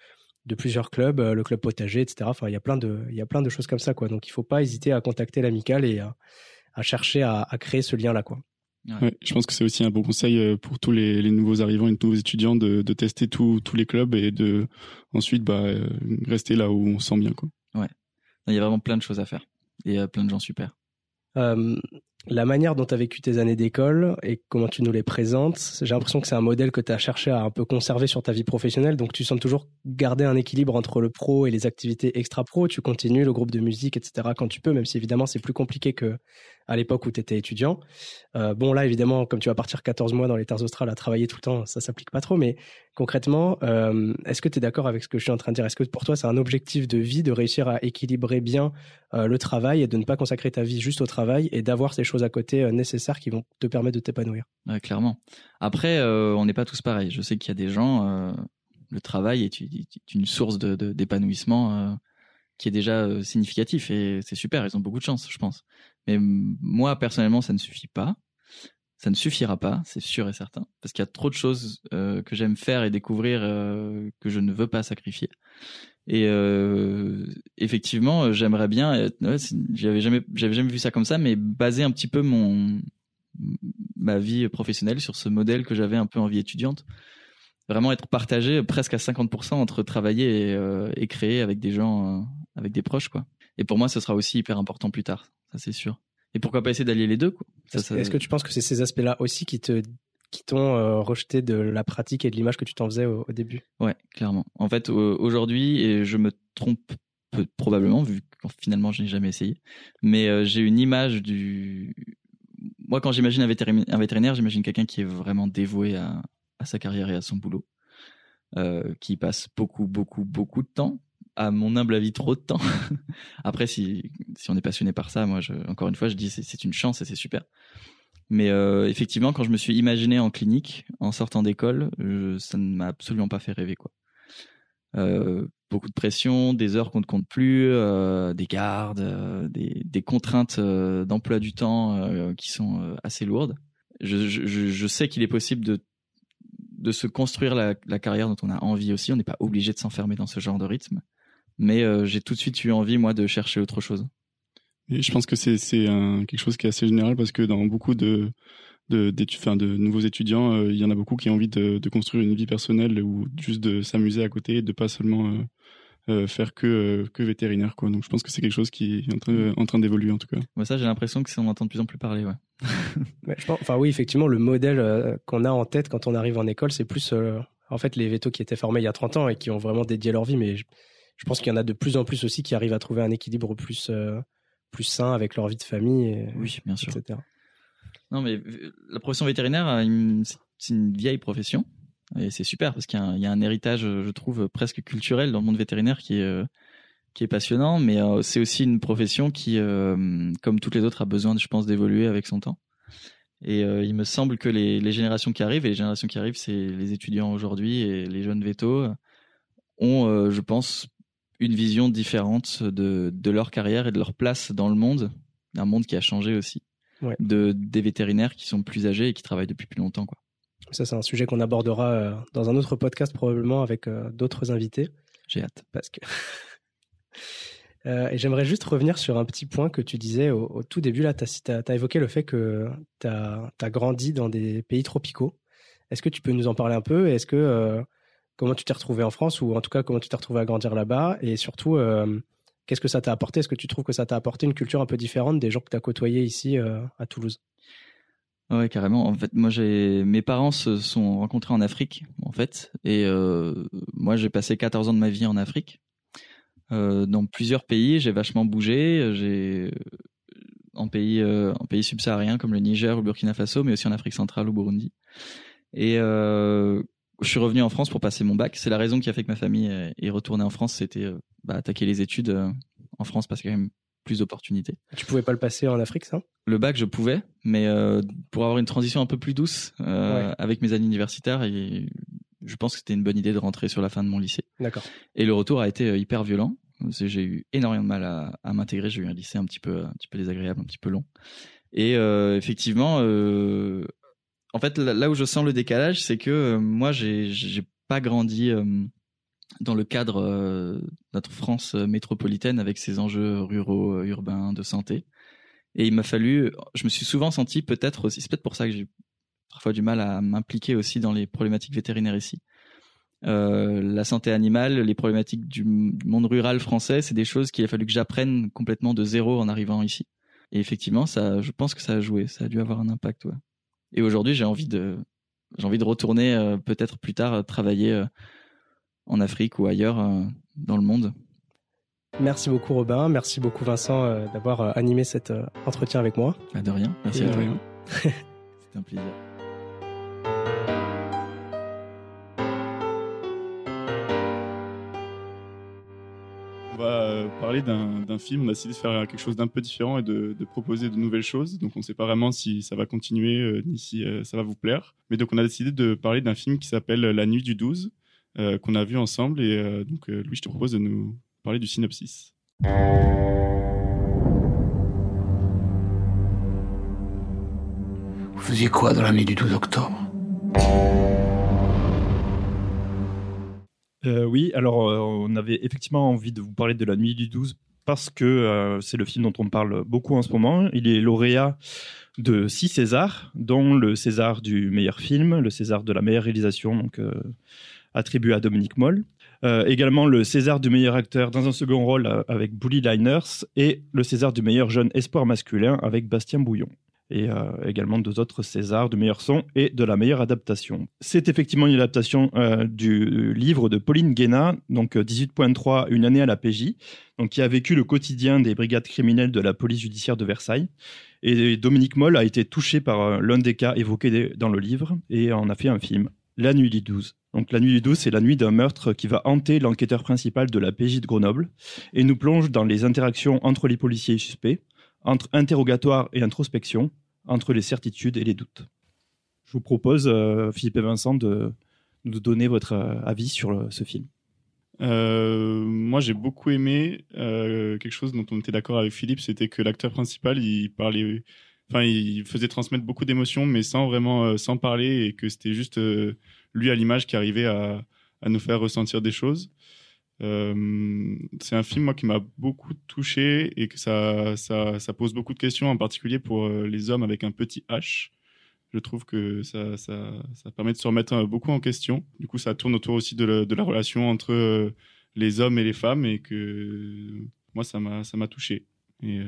de plusieurs clubs, euh, le club potager, etc. Enfin, il y a plein de, il y a plein de choses comme ça, quoi. Donc, il faut pas hésiter à contacter l'amicale et à, à chercher à, à, créer ce lien-là, quoi. Ouais. je pense que c'est aussi un bon conseil pour tous les, les, nouveaux arrivants et nouveaux étudiants de, de tester tous tous les clubs et de ensuite bah, rester là où on se sent bien, quoi. Ouais. Il y a vraiment plein de choses à faire et euh, plein de gens super. Euh, la manière dont tu as vécu tes années d'école et comment tu nous les présentes, j'ai l'impression que c'est un modèle que tu as cherché à un peu conserver sur ta vie professionnelle. Donc tu sens toujours garder un équilibre entre le pro et les activités extra-pro. Tu continues le groupe de musique, etc. quand tu peux, même si évidemment c'est plus compliqué que à l'époque où tu étais étudiant. Euh, bon, là, évidemment, comme tu vas partir 14 mois dans les terres australes à travailler tout le temps, ça s'applique pas trop. Mais concrètement, euh, est-ce que tu es d'accord avec ce que je suis en train de dire? Est-ce que pour toi, c'est un objectif de vie de réussir à équilibrer bien euh, le travail et de ne pas consacrer ta vie juste au travail et d'avoir ces choses à côté nécessaires qui vont te permettre de t'épanouir? Clairement. Après, on n'est pas tous pareils. Je sais qu'il y a des gens, le travail est une source d'épanouissement. De, qui est déjà significatif et c'est super, ils ont beaucoup de chance, je pense. Mais moi, personnellement, ça ne suffit pas. Ça ne suffira pas, c'est sûr et certain, parce qu'il y a trop de choses euh, que j'aime faire et découvrir euh, que je ne veux pas sacrifier. Et euh, effectivement, j'aimerais bien. j'avais jamais, j'avais jamais vu ça comme ça, mais baser un petit peu mon ma vie professionnelle sur ce modèle que j'avais un peu en vie étudiante. Vraiment être partagé presque à 50% entre travailler et, et créer avec des gens, avec des proches, quoi. Et pour moi, ce sera aussi hyper important plus tard ça c'est sûr. Et pourquoi pas essayer d'allier les deux Est-ce que tu penses que c'est ces aspects-là aussi qui te qui t'ont euh, rejeté de la pratique et de l'image que tu t'en faisais au, début? Ouais, clairement. En fait, aujourd'hui, et je me trompe probablement vu que finalement je n'ai jamais essayé, mais euh, j'ai une image du. Moi, quand j'imagine un vétérinaire, un vétérinaire j'imagine quelqu'un qui est vraiment dévoué à, à, sa carrière et à son boulot, euh, qui passe beaucoup, beaucoup, beaucoup de temps à mon humble avis, trop de temps. Après, si, on est passionné par ça, moi, encore une fois, je dis c'est une chance et c'est super. Mais euh, effectivement, quand je me suis imaginé en clinique, en sortant d'école, ça ne m'a absolument pas fait rêver, quoi. Euh, beaucoup de pression, des heures qu'on ne compte plus, euh, des gardes, des, contraintes d'emploi du temps qui sont assez lourdes. Je, sais qu'il est possible de de se construire la, carrière dont on a envie aussi. On n'est pas obligé de s'enfermer dans ce genre de rythme mais euh, j'ai tout de suite eu envie moi de chercher autre chose. Et je pense que c'est c'est quelque chose qui est assez général parce que dans beaucoup de de enfin, de nouveaux étudiants, euh, il y en a beaucoup qui ont envie de, de, construire une vie personnelle ou juste de s'amuser à côté, de pas seulement euh, faire que que vétérinaire quoi. Donc je pense que c'est quelque chose qui est en train en train d'évoluer en tout cas. Moi ça j'ai l'impression que c'est on entend de plus en plus parler ouais. je pense, enfin oui effectivement le modèle qu'on a en tête quand on arrive en école c'est plus en fait les vétos qui étaient formés il y a 30 ans et qui ont vraiment dédié leur vie mais je pense qu'il y en a de plus en plus aussi qui arrivent à trouver un équilibre plus euh, plus sain avec leur vie de famille. Et, oui, bien sûr. Etc. Non, mais euh, la profession vétérinaire, c'est une vieille profession et c'est super parce qu'il y, a un héritage, je trouve, presque culturel dans le monde vétérinaire qui est euh, qui est passionnant, mais c'est aussi une profession qui, comme toutes les autres, a besoin, je pense, d'évoluer avec son temps. Et il me semble que les, les, générations qui arrivent, et les générations qui arrivent, c'est les étudiants aujourd'hui et les jeunes vétos, ont, je pense, une vision différente de, de leur carrière et de leur place dans le monde, un monde qui a changé aussi, de, des vétérinaires qui sont plus âgés et qui travaillent depuis plus longtemps. Quoi. Ça, c'est un sujet qu'on abordera euh, dans un autre podcast probablement avec euh, d'autres invités. J'ai hâte. Parce que... Euh, et j'aimerais juste revenir sur un petit point que tu disais au, tout début. Là, tu as, évoqué le fait que tu as, as, grandi dans des pays tropicaux. Est-ce que tu peux nous en parler un peu? Est-ce que comment tu t'es retrouvé en France ou en tout cas comment tu t'es retrouvé à grandir là-bas et surtout euh, qu'est-ce que ça t'a apporté? Est-ce que tu trouves que ça t'a apporté une culture un peu différente des gens que tu as côtoyés ici euh, à Toulouse? Ouais, carrément. En fait, moi, mes parents se sont rencontrés en Afrique, en fait, et euh, moi, j'ai passé 14 ans de ma vie en Afrique, dans plusieurs pays. J'ai vachement bougé. J'ai en pays en pays subsahariens comme le Niger ou le Burkina Faso, mais aussi en Afrique centrale ou Burundi. Et je suis revenu en France pour passer mon bac. C'est la raison qui a fait que ma famille est retournée en France. C'était euh, bah, attaquer les études euh, en France parce qu'il y a quand même plus d'opportunités. Tu pouvais pas le passer en Afrique, ça? Le bac, je pouvais, mais euh, pour avoir une transition un peu plus douce euh, Ouais. avec mes années universitaires, et je pense que c'était une bonne idée de rentrer sur la fin de mon lycée. D'accord. Et le retour a été hyper violent. J'ai eu énormément de mal à, à m'intégrer. J'ai eu un lycée un petit peu, un petit peu désagréable, un petit peu long. Et euh, effectivement, en fait, là, où je sens le décalage, c'est que euh, moi, j'ai, j'ai pas grandi euh, dans le cadre euh, de notre France euh, métropolitaine avec ses enjeux ruraux, euh, urbains, de santé. Et il m'a fallu, je me suis souvent senti peut-être aussi, c'est peut-être pour ça que j'ai parfois du mal à m'impliquer aussi dans les problématiques vétérinaires ici. Euh, la santé animale, les problématiques du, du monde rural français, c'est des choses qu'il a fallu que j'apprenne complètement de zéro en arrivant ici. Et effectivement, ça, je pense que ça a joué, ça a dû avoir un impact. Ouais. Et aujourd'hui, j'ai envie de, j'ai envie de retourner euh, peut-être plus tard euh, travailler euh, en Afrique ou ailleurs euh, dans le monde. Merci beaucoup Robin, merci beaucoup Vincent d'avoir animé cet entretien avec moi. Bah, de rien. Merci Et, à toi. C'était un plaisir. Va euh, parler d'un film. On a décidé de faire quelque chose d'un peu différent et de, proposer de nouvelles choses. Donc, on ne sait pas vraiment si ça va continuer euh, ni si euh, ça va vous plaire. Mais donc, on a décidé de parler d'un film qui s'appelle La Nuit du 12, euh, qu'on a vu ensemble. Et donc, Louis, je te propose de nous parler du synopsis. Vous faisiez quoi dans la nuit du 12 octobre? Euh, oui, alors euh, on avait effectivement envie de vous parler de La Nuit du 12 parce que euh, c'est le film dont on parle beaucoup en ce moment. Il est lauréat de six Césars, dont le César du meilleur film, le César de la meilleure réalisation, donc attribué à Dominique Moll. Également le César du meilleur acteur dans un second rôle avec Bully Liners et le César du meilleur jeune espoir masculin avec Bastien Bouillon et euh, également deux autres Césars de meilleur son et de la meilleure adaptation. C'est effectivement une adaptation euh, du livre de Pauline Guéna, donc euh, 18.3, Une année à la PJ, donc qui a vécu le quotidien des brigades criminelles de la police judiciaire de Versailles. Et Dominique Moll a été touché par euh, l'un des cas évoqués dans le livre et en a fait un film, La Nuit du 12. Donc La Nuit du 12, c'est la nuit d'un meurtre qui va hanter l'enquêteur principal de la PJ de Grenoble et nous plonge dans les interactions entre les policiers et suspects, entre interrogatoire et introspection, entre les certitudes et les doutes. Je vous propose, euh, Philippe et Vincent, de nous donner votre euh, avis sur le- ce film. Euh, moi, j'ai beaucoup aimé euh, quelque chose dont on était d'accord avec Philippe, c'était que l'acteur principal, il parlait, enfin, il faisait transmettre beaucoup d'émotions, mais sans vraiment, euh, sans parler, et que c'était juste euh, lui à l'image qui arrivait à nous faire ressentir des choses. Euh, c'est un film moi qui m'a beaucoup touché et que ça, ça, pose beaucoup de questions, en particulier pour euh, les hommes avec un petit H. Je trouve que ça, ça, permet de se remettre euh, beaucoup en question. Du coup, ça tourne autour aussi de la, relation entre les hommes et les femmes et que moi, ça m'a, touché. Et,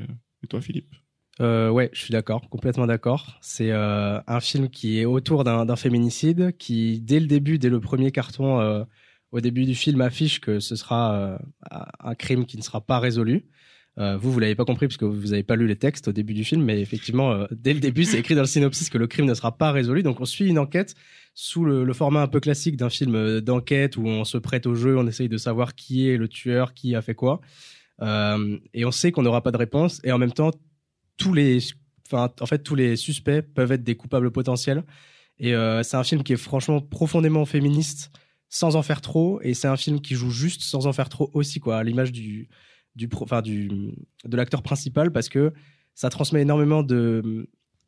et toi, Philippe? Ouais, je suis d'accord, complètement d'accord. C'est un film qui est autour d'un féminicide, qui dès le début, dès le premier carton, au début du film, affiche que ce sera euh, un crime qui ne sera pas résolu. Euh, vous, vous l'avez pas compris parce que vous n'avez pas lu les textes au début du film, mais effectivement, euh, dès le début, c'est écrit dans le synopsis que le crime ne sera pas résolu. Donc, on suit une enquête sous le, format un peu classique d'un film euh, d'enquête où on se prête au jeu, on essaye de savoir qui est le tueur, qui a fait quoi. Et on sait qu'on n'aura pas de réponse. Et en même temps, tous les, enfin, en fait, tous les suspects peuvent être des coupables potentiels. Et c'est un film qui est franchement profondément féministe, sans en faire trop. Et c'est un film qui joue juste sans en faire trop aussi, quoi, à l'image du, du, pro- du, de l'acteur principal, parce que ça transmet énormément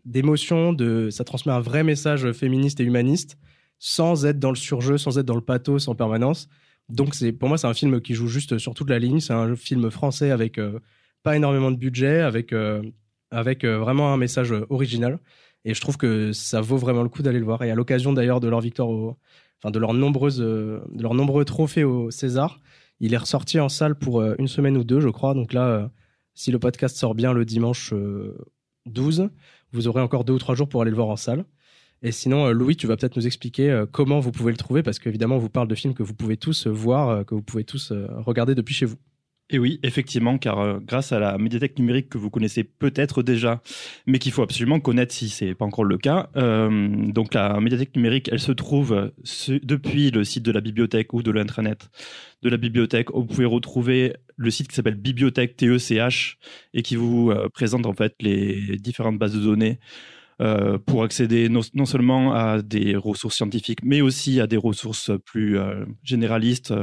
d'émotions, de, ça transmet un vrai message féministe et humaniste, sans être dans le surjeu, sans être dans le pathos en permanence. Donc c'est pour moi c'est un film qui joue juste sur toute la ligne. C'est un film français avec euh, pas énormément de budget, avec euh, avec euh, vraiment un message original. Et je trouve que ça vaut vraiment le coup d'aller le voir. Et à l'occasion d'ailleurs de leur victoire, au, de leurs nombreuses, euh, de leurs nombreux trophées au César, il est ressorti en salle pour euh, une semaine ou deux, je crois. Donc là, euh, si le podcast sort bien le dimanche euh, 12, Vous aurez encore deux ou trois jours pour aller le voir en salle. Et sinon, Louis, tu vas peut-être nous expliquer comment vous pouvez le trouver, parce qu'évidemment, on vous parle de films que vous pouvez tous voir, que vous pouvez tous regarder depuis chez vous. Et oui, effectivement, car euh, grâce à la médiathèque numérique que vous connaissez peut-être déjà, mais qu'il faut absolument connaître si c'est pas encore le cas, euh, donc la médiathèque numérique, elle se trouve euh, depuis le site de la bibliothèque ou de l'intranet de la bibliothèque. Vous pouvez retrouver le site qui s'appelle Bibliothèque TECH et qui vous présente en fait les différentes bases de données. pour accéder non, seulement à des ressources scientifiques, mais aussi à des ressources plus généralistes,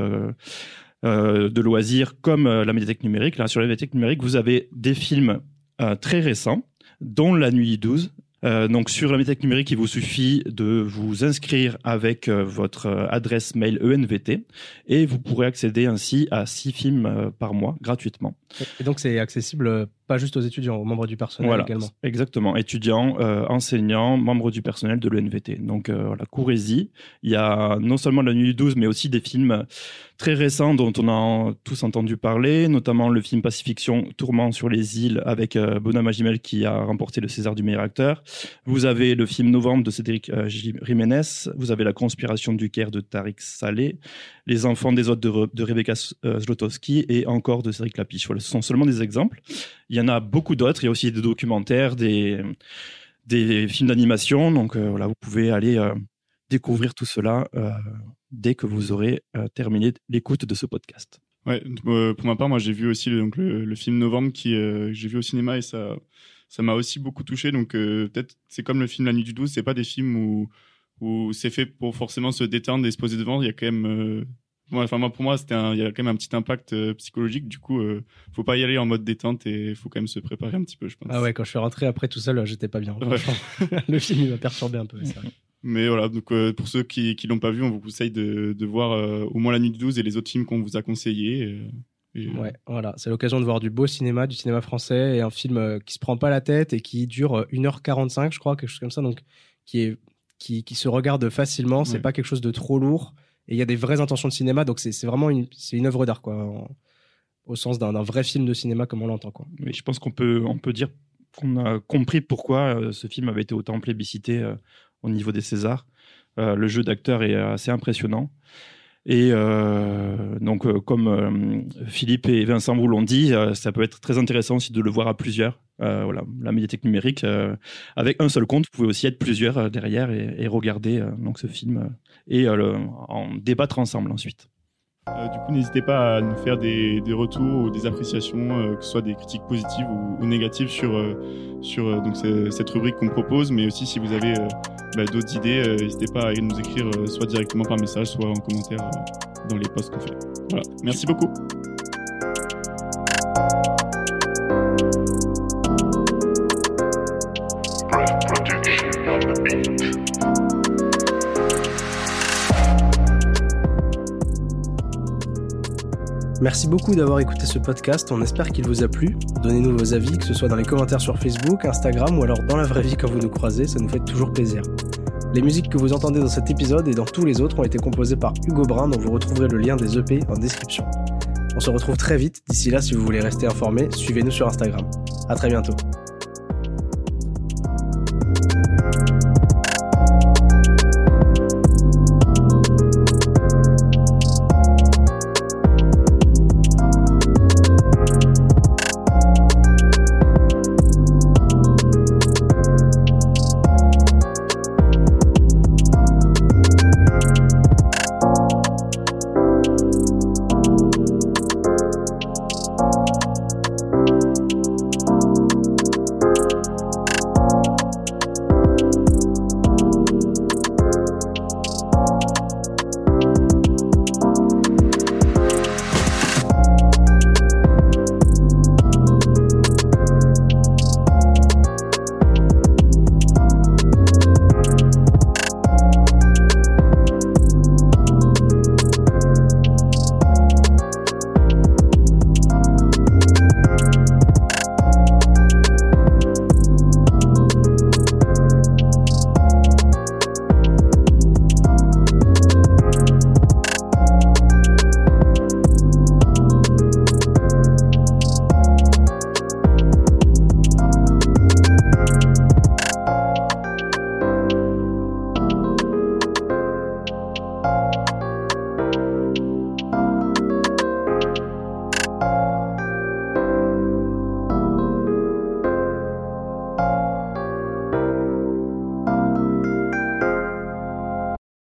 euh, de loisirs comme euh, la médiathèque numérique. Là, sur la médiathèque numérique, vous avez des films euh, très récents, dont La Nuit 12. Euh, donc sur la médiathèque numérique, il vous suffit de vous inscrire avec votre adresse mail ENVT et vous pourrez accéder ainsi à six films par mois gratuitement. Et donc, c'est accessible pas juste aux étudiants, aux membres du personnel Voilà, également. exactement. Étudiants, euh, enseignants, membres du personnel de l'ENVT. Donc euh, voilà, courez-y. Il y a non seulement La Nuit du 12, mais aussi des films très récents dont on a tous entendu parler, notamment le film Pacifiction Tourment sur les îles avec euh, Benoît Magimel qui a remporté le César du meilleur acteur. Vous avez le film Novembre de Cédric euh, Jiménez. Vous avez La conspiration du Caire de Tariq Saleh. Les enfants des autres de, Re- de Rebecca euh, Zlotowski et encore de Cédric Lapiche. Voilà, ce sont seulement des exemples. Il y en a beaucoup d'autres. Il y a aussi des documentaires, des, films d'animation. Donc euh, voilà, vous pouvez aller euh, découvrir tout cela euh, dès que vous aurez terminé l'écoute de ce podcast. Ouais, pour ma part, moi j'ai vu aussi le, donc, le, film Novembre qui j'ai vu au cinéma et ça ça m'a aussi beaucoup touché. Donc peut-être c'est comme le film La Nuit du 12, c'est pas des films où où c'est fait pour forcément se détendre et se poser devant. Il y a quand même enfin moi pour moi c'était un- il y a quand même un petit impact euh, psychologique. Du coup, euh, faut pas y aller en mode détente et faut quand même se préparer un petit peu, je pense. Ah ouais, quand je suis rentré après tout seul, j'étais pas bien. Ouais. le film, il m'a perturbé un peu. c'est vrai. Mais voilà, donc euh, pour ceux qui qui l'ont pas vu, on vous conseille de, de voir euh, au moins La Nuit du 12 et les autres films qu'on vous a conseillés. et, Ouais, voilà, c'est l'occasion de voir du beau cinéma, du cinéma français et un film qui se prend pas la tête et qui dure euh, 1h45, je crois, quelque chose comme ça, donc qui est qui, qui se regarde facilement, c'est Ouais. pas quelque chose de trop lourd et il y a des vraies intentions de cinéma, donc c'est vraiment une une œuvre d'art quoi, au sens d'un vrai film de cinéma comme on l'entend. Mais je pense qu'on peut, on peut dire qu'on a compris pourquoi euh, ce film avait été autant plébiscité euh, au niveau des Césars. Euh, le jeu d'acteur est assez impressionnant. Et euh, donc, euh, comme euh, Philippe et Vincent vous l'ont dit, ça peut être très intéressant aussi de le voir à plusieurs. Voilà, la médiathèque numérique, avec un seul compte, vous pouvez aussi être plusieurs derrière et, regarder donc ce film et en débattre ensemble ensuite. Euh, du coup, n'hésitez pas à nous faire des, retours ou des appréciations, euh, que ce soit des critiques positives ou, négatives sur, euh, sur donc, ce- cette rubrique qu'on propose, mais aussi si vous avez bah, d'autres idées, n'hésitez pas à nous écrire soit directement par message, soit en commentaire dans les posts qu'on fait. Voilà, merci beaucoup. Merci beaucoup d'avoir écouté ce podcast, on espère qu'il vous a plu. Donnez-nous vos avis, que ce soit dans les commentaires sur Facebook, Instagram ou alors dans la vraie vie quand vous nous croisez, ça nous fait toujours plaisir. Les musiques que vous entendez dans cet épisode et dans tous les autres ont été composées par Hugo Brun, dont vous retrouverez le lien des EP en description. On se retrouve très vite, d'ici là si vous voulez rester informé, suivez-nous sur Instagram. À très bientôt.